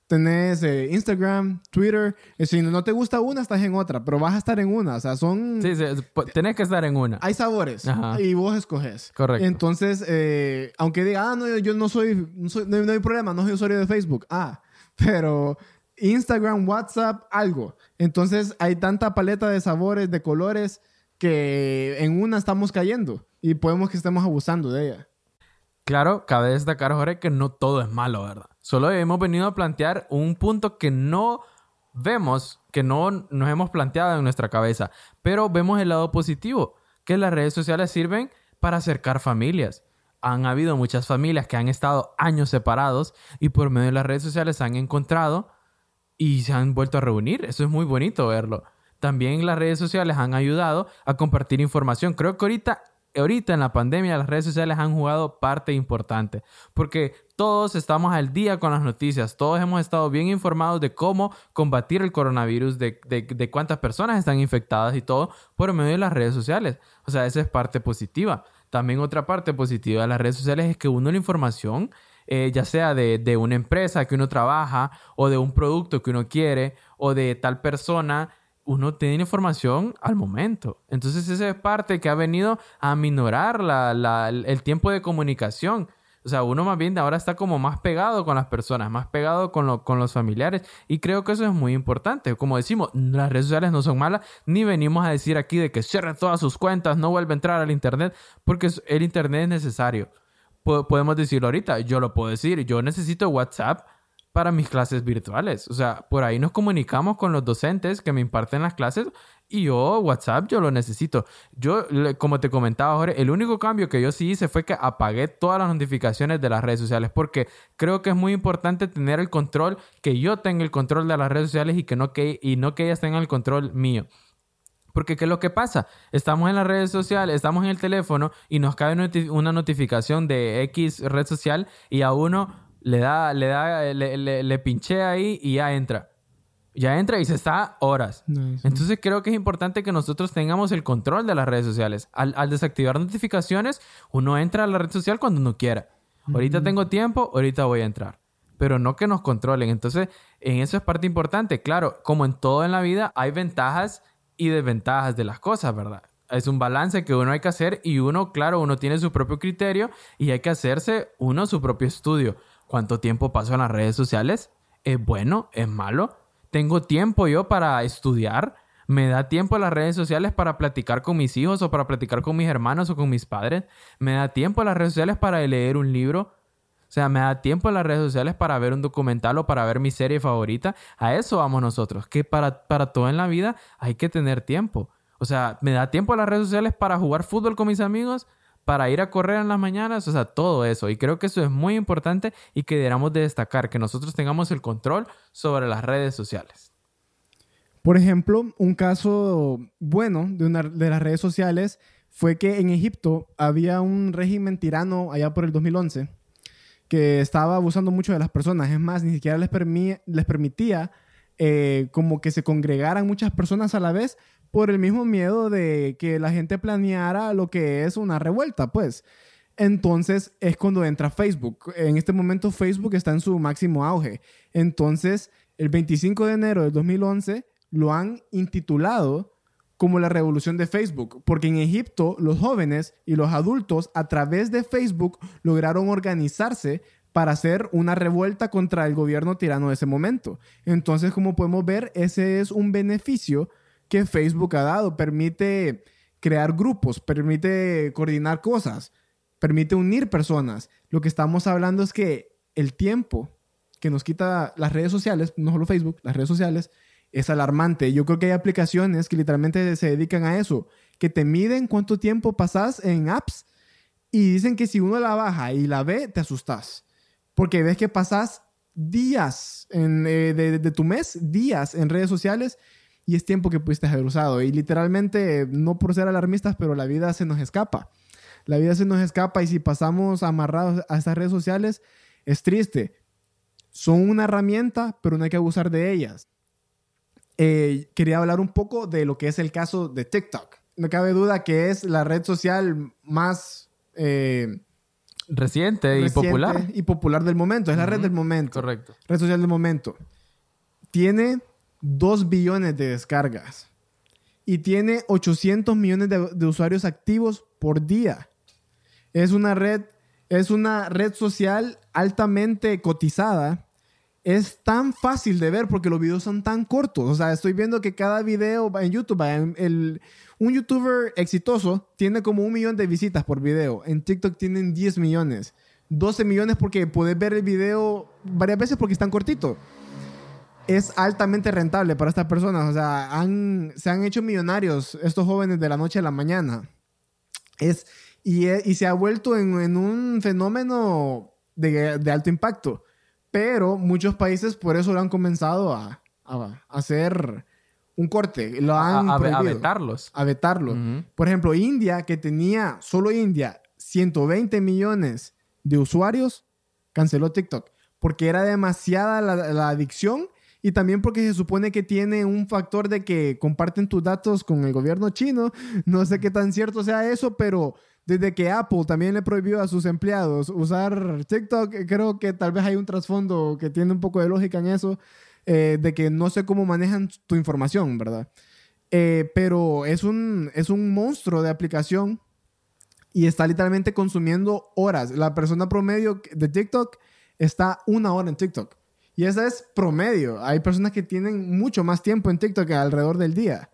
S1: tenés eh, Instagram, Twitter. Eh, si no te gusta una, estás en otra, pero vas a estar en una. O sea, son.
S2: Sí, sí, tenés que estar en una.
S1: Hay sabores y vos escoges.
S2: Correcto.
S1: Entonces, eh, aunque diga, ah, no, yo no soy, no, hay problema, no soy usuario de Facebook. Ah, pero Instagram, WhatsApp, algo. Entonces, hay tanta paleta de sabores, de colores, que en una estamos cayendo y podemos que estemos abusando de ella.
S2: Claro, cabe destacar, Jorge, que no todo es malo, ¿verdad? Solo hemos venido a plantear un punto que no vemos, que no nos hemos planteado en nuestra cabeza, pero vemos el lado positivo, que las redes sociales sirven para acercar familias. Han habido muchas familias que han estado años separados y por medio de las redes sociales se han encontrado y se han vuelto a reunir. Eso es muy bonito verlo. También las redes sociales han ayudado a compartir información. Creo que ahorita ahorita en la pandemia las redes sociales han jugado parte importante, porque todos estamos al día con las noticias, todos hemos estado bien informados de cómo combatir el coronavirus, de, de, cuántas personas están infectadas y todo por medio de las redes sociales. O sea, esa es parte positiva. También otra parte positiva de las redes sociales es que uno la información, eh, ya sea de, de una empresa que uno trabaja o de un producto que uno quiere o de tal persona, uno tiene información al momento. Entonces esa es parte que ha venido a minorar el tiempo de comunicación. O sea, uno más bien ahora está como más pegado con las personas, más pegado con, con los familiares. Y creo que eso es muy importante. Como decimos, las redes sociales no son malas, ni venimos a decir aquí de que cierren todas sus cuentas, no vuelva a entrar al Internet, porque el Internet es necesario. podemos decirlo ahorita, yo lo puedo decir, yo necesito WhatsApp para mis clases virtuales. O sea, por ahí nos comunicamos con los docentes que me imparten las clases y yo WhatsApp yo lo necesito. Yo, como te comentaba, Jorge, el único cambio que yo sí hice fue que apagué todas las notificaciones de las redes sociales porque creo que es muy importante tener el control, que yo tenga el control de las redes sociales y que no que, y no que ellas tengan el control mío. Porque ¿qué es lo que pasa? Estamos en las redes sociales, estamos en el teléfono y nos cae una notificación de X red social y a uno le da, le da, le, le, pinché ahí y ya entra. Ya entra y se está horas. Entonces creo que es importante que nosotros tengamos el control de las redes sociales. Al, desactivar notificaciones, uno entra a la red social cuando uno quiera. Ahorita tengo tiempo, ahorita voy a entrar. Pero no que nos controlen. Entonces, en eso es parte importante. Claro, como en todo en la vida, hay ventajas y desventajas de las cosas, ¿verdad? Es un balance que uno hay que hacer y uno, claro, uno tiene su propio criterio y hay que hacerse uno su propio estudio cuánto tiempo paso en las redes sociales. ¿Es bueno? ¿Es malo? ¿Tengo tiempo yo para estudiar? ¿Me da tiempo las redes sociales para platicar con mis hijos o para platicar con mis hermanos o con mis padres? ¿Me da tiempo las redes sociales para leer un libro? O sea, me da tiempo en las redes sociales para ver un documental o para ver mi serie favorita. A eso vamos nosotros, que para, para todo en la vida hay que tener tiempo. O sea, me da tiempo en las redes sociales para jugar fútbol con mis amigos para ir a correr en las mañanas, o sea, todo eso. Y creo que eso es muy importante y que deberíamos de destacar, que nosotros tengamos el control sobre las redes sociales.
S1: Por ejemplo, un caso bueno de, una, de las redes sociales fue que en Egipto había un régimen tirano allá por el 2011 que estaba abusando mucho de las personas. Es más, ni siquiera les, les permitía eh, como que se congregaran muchas personas a la vez por el mismo miedo de que la gente planeara lo que es una revuelta, pues. Entonces es cuando entra Facebook. En este momento Facebook está en su máximo auge. Entonces el 25 de enero del 2011 lo han intitulado como la revolución de Facebook, porque en Egipto los jóvenes y los adultos a través de Facebook lograron organizarse para hacer una revuelta contra el gobierno tirano de ese momento. Entonces, como podemos ver, ese es un beneficio que Facebook ha dado. Permite crear grupos, permite coordinar cosas, permite unir personas. Lo que estamos hablando es que el tiempo que nos quita las redes sociales, no solo Facebook, las redes sociales, es alarmante. Yo creo que hay aplicaciones que literalmente se dedican a eso, que te miden cuánto tiempo pasas en apps y dicen que si uno la baja y la ve, te asustas. Porque ves que pasas días eh, de, tu mes, días en redes sociales y es tiempo que pudiste haber usado. Y literalmente, no por ser alarmistas, pero la vida se nos escapa. La vida se nos escapa y si pasamos amarrados a estas redes sociales, es triste. Son una herramienta, pero no hay que abusar de ellas. Eh, quería hablar un poco de lo que es el caso de TikTok. No cabe duda que es la red social más...
S2: Eh, Reciente, y popular.
S1: Y popular del momento. Es la red del momento.
S2: Correcto.
S1: Red social del momento. Tiene 2 billones de descargas. Y tiene 800 millones de, usuarios activos por día. Es una red, es una red social altamente cotizada. Es tan fácil de ver porque los videos son tan cortos. O sea, estoy viendo que cada video en YouTube, el, un youtuber exitoso tiene como un millón de visitas por video. En TikTok tienen 10 millones. 12 millones porque puedes ver el video varias veces porque están cortitos. Es altamente rentable para estas personas. O sea, se han hecho millonarios estos jóvenes de la noche a la mañana. Es, y, se ha vuelto en, un fenómeno de, alto impacto. Pero muchos países por eso lo han comenzado a, a hacer un corte, lo han
S2: a, a, vetarlos.
S1: A vetarlos. Por ejemplo, India, que tenía, solo India, 120 millones de usuarios, canceló TikTok. Porque era demasiada la, adicción y también porque se supone que tiene un factor de que comparten tus datos con el gobierno chino. No sé qué tan cierto sea eso, pero desde que Apple también le prohibió a sus empleados usar TikTok, creo que tal vez hay un trasfondo que tiene un poco de lógica en eso. Eh, de que no sé cómo manejan tu información, ¿verdad? Eh, pero es un, es un monstruo de aplicación y está literalmente consumiendo horas. La persona promedio de TikTok está una hora en TikTok. Y esa es promedio. Hay personas que tienen mucho más tiempo en TikTok alrededor del día.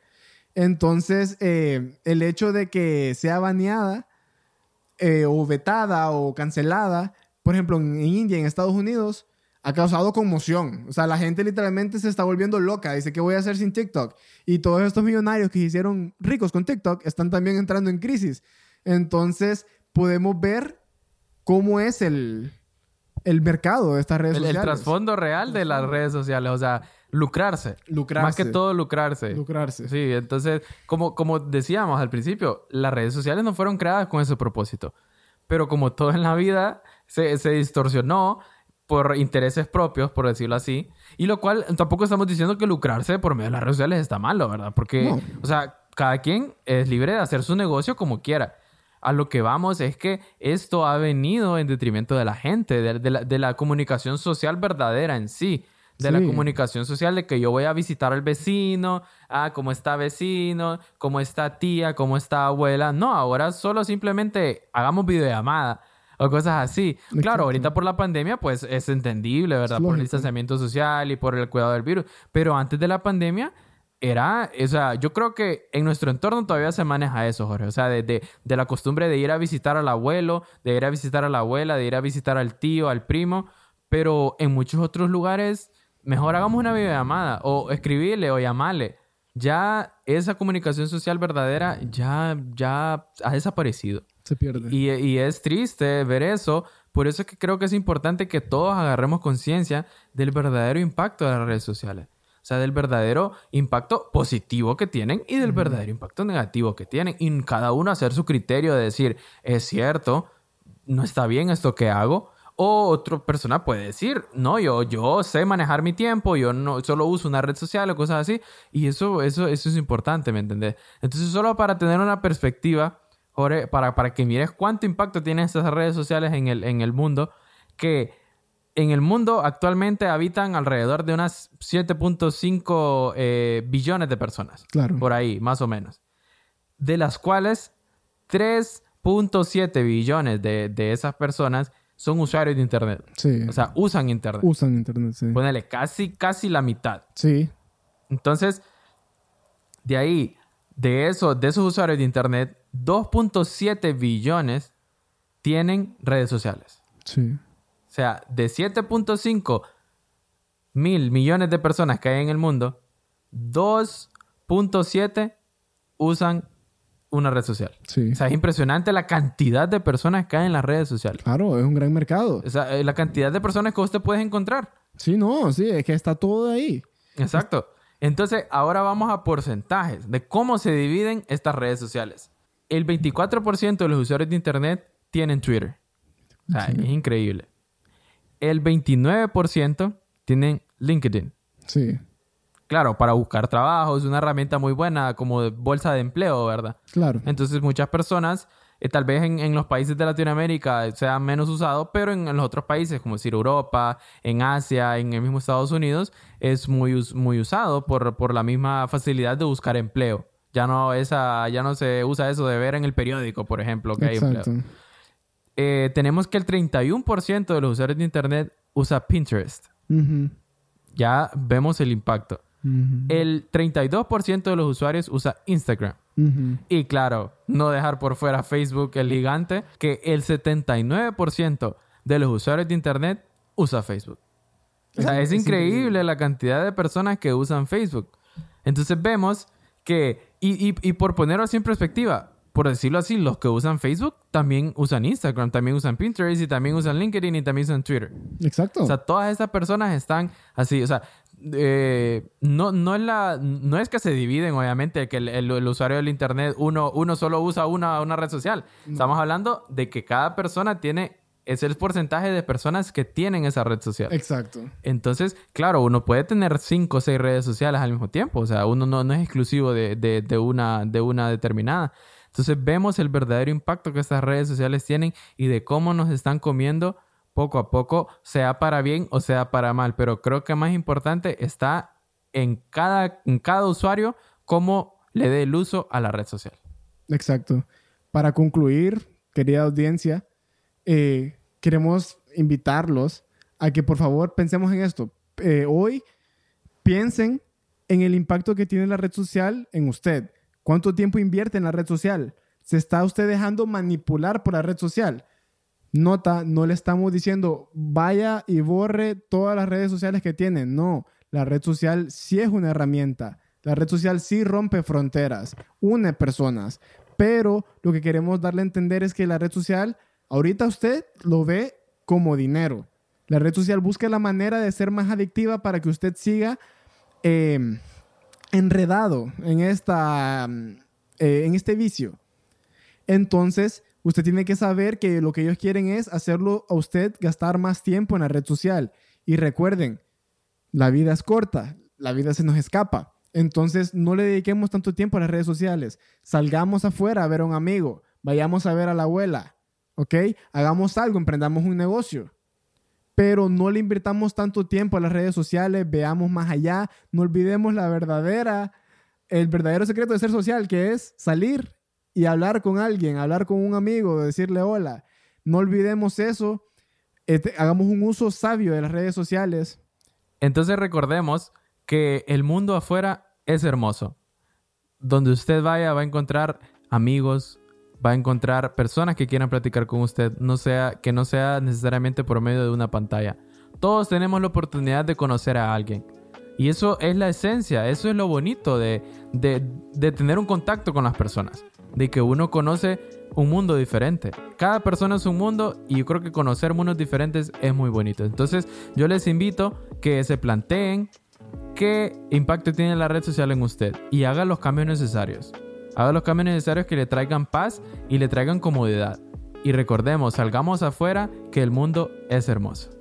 S1: Entonces, eh, el hecho de que sea baneada o vetada o cancelada, por ejemplo, en India, en Estados Unidos, ha causado conmoción. O sea, la gente literalmente se está volviendo loca. Dice, ¿qué voy a hacer sin TikTok? Y todos estos millonarios que se hicieron ricos con TikTok están también entrando en crisis. Entonces, podemos ver cómo es el, el mercado de estas redes sociales.
S2: El trasfondo real de las redes sociales. O sea, lucrarse. Lucrarse. Más que todo lucrarse.
S1: Lucrarse.
S2: Sí, entonces, como, como decíamos al principio, las redes sociales no fueron creadas con ese propósito. Pero como todo en la vida se, se distorsionó, por intereses propios, por decirlo así. Y lo cual tampoco estamos diciendo que lucrarse por medio de las redes sociales está malo, ¿verdad? Porque, o sea, cada quien es libre de hacer su negocio como quiera. A lo que vamos es que esto ha venido en detrimento de la gente, de, la, comunicación social verdadera en sí. De la comunicación social de que yo voy a visitar al vecino, ah, cómo está vecino, cómo está tía, cómo está abuela. No, ahora solo simplemente hagamos videollamada o cosas así. Claro, ahorita por la pandemia, pues es entendible, ¿verdad? por el distanciamiento social y por el cuidado del virus. Pero antes de la pandemia, era, o sea, yo creo que en nuestro entorno todavía se maneja eso, Jorge. O sea, de, de, la costumbre de ir a visitar al abuelo, de ir a visitar a la abuela, de ir a visitar al tío, al primo. Pero en muchos otros lugares, mejor hagamos una videollamada o escribirle o llamarle. Ya esa comunicación social verdadera ya, ya ha desaparecido.
S1: Se pierde.
S2: Y, es triste ver eso. Por eso es que creo que es importante que todos agarremos conciencia del verdadero impacto de las redes sociales. O sea, del verdadero impacto positivo que tienen y del verdadero impacto negativo que tienen. Y cada uno hacer su criterio de decir, es cierto, no está bien esto que hago. O otra persona puede decir, no, yo, yo sé manejar mi tiempo, yo no solo uso una red social o cosas así. Y eso, eso, eso es importante, ¿me entendés? Entonces, solo para tener una perspectiva para, para que mires cuánto impacto tienen estas redes sociales en el, en el mundo, que en el mundo actualmente habitan alrededor de unas 7.5 eh, billones de personas.
S1: Claro.
S2: Por ahí, más o menos. De las cuales 3.7 billones de, de esas personas son usuarios de Internet.
S1: Sí.
S2: O sea, usan Internet.
S1: Usan internet, sí.
S2: Ponele casi, casi la mitad.
S1: Sí.
S2: Entonces, de ahí, de, eso, de esos usuarios de Internet, 2.7 billones tienen redes sociales.
S1: Sí.
S2: O sea, de 7.5 mil millones de personas que hay en el mundo, 2.7 usan una red social.
S1: Sí.
S2: O sea, es impresionante la cantidad de personas que hay en las redes sociales.
S1: Claro, es un gran mercado.
S2: O sea, eh, la cantidad de personas que usted puede encontrar.
S1: Sí, no, sí, es que está todo ahí.
S2: Exacto. Entonces, ahora vamos a porcentajes de cómo se dividen estas redes sociales. El 24% de los usuarios de Internet tienen Twitter. O sea, es increíble. El 29% tienen LinkedIn.
S1: Sí,
S2: Claro, para buscar trabajo es una herramienta muy buena como de bolsa de empleo, ¿verdad?
S1: claro.
S2: Entonces muchas personas, eh, tal vez en, en los países de Latinoamérica sea menos usado, pero en, en los otros países, como decir Europa, en Asia, en el mismo Estados Unidos, es muy, muy usado por, por la misma facilidad de buscar empleo. Ya no, esa, ya no se usa eso de ver en el periódico, por ejemplo, que hay empleo. Eh, tenemos que el 31% de los usuarios de Internet usa Pinterest. Ya vemos el impacto. El 32% de los usuarios usa Instagram. Y claro, no dejar por fuera Facebook, el gigante, que el 79% de los usuarios de Internet usa Facebook. O sea, es,
S1: Es
S2: increíble la cantidad de personas que usan Facebook. Entonces vemos que, y, y- y por ponerlo así en perspectiva, por decirlo así, los que usan Facebook también usan Instagram, también usan Pinterest y también usan LinkedIn y también usan Twitter.
S1: Exacto.
S2: O sea, todas estas personas están así, o sea, eh, no, no, es la, no es que se dividen, obviamente, que el, el- el usuario del Internet, uno, uno solo usa una, una red social. Estamos hablando de que cada persona tiene, es el porcentaje de personas que tienen esa red social.
S1: Exacto.
S2: Entonces, claro, uno puede tener cinco o seis redes sociales al mismo tiempo. O sea, uno no, no es exclusivo de, de- de una, de una determinada. Entonces, vemos el verdadero impacto que estas redes sociales tienen y de cómo nos están comiendo poco a poco, sea para bien o sea para mal. Pero creo que más importante está en cada, en cada usuario cómo le dé el uso a la red social.
S1: Exacto. Para concluir, querida audiencia, eh, queremos invitarlos a que por favor pensemos en esto. Eh, hoy piensen en el impacto que tiene la red social en usted. ¿Cuánto tiempo invierte en la red social? ¿Se está usted dejando manipular por la red social? Nota, no le estamos diciendo vaya y borre todas las redes sociales que tiene. No, la red social sí es una herramienta. La red social sí rompe fronteras, une personas. Pero lo que queremos darle a entender es que la red social, ahorita usted lo ve como dinero. La red social busca la manera de ser más adictiva para que usted siga eh, enredado en, esta, eh, en este vicio. Entonces, usted tiene que saber que lo que ellos quieren es hacerlo a usted gastar más tiempo en la red social. Y recuerden, la vida es corta, la vida se nos escapa. Entonces, no le dediquemos tanto tiempo a las redes sociales. Salgamos afuera a ver a un amigo, vayamos a ver a la abuela, ¿ok? Hagamos algo, emprendamos un negocio. Pero no le invirtamos tanto tiempo a las redes sociales, veamos más allá, no olvidemos la verdadera, el verdadero secreto de ser social, que es salir y hablar con alguien, hablar con un amigo, decirle hola. No olvidemos eso, este, hagamos un uso sabio de las redes sociales.
S2: Entonces recordemos que el mundo afuera es hermoso. Donde usted vaya va a encontrar amigos, va a encontrar personas que quieran platicar con usted, no sea, que no sea necesariamente por medio de una pantalla. Todos tenemos la oportunidad de conocer a alguien. Y eso es la esencia, eso es lo bonito de, de, tener un contacto con las personas. De que uno conoce un mundo diferente. Cada persona es un mundo y yo creo que conocer mundos diferentes es muy bonito. Entonces yo les invito que se planteen qué impacto tiene la red social en usted y haga los cambios necesarios. Haga los cambios necesarios que le traigan paz y le traigan comodidad. Y recordemos, salgamos afuera que el mundo es hermoso.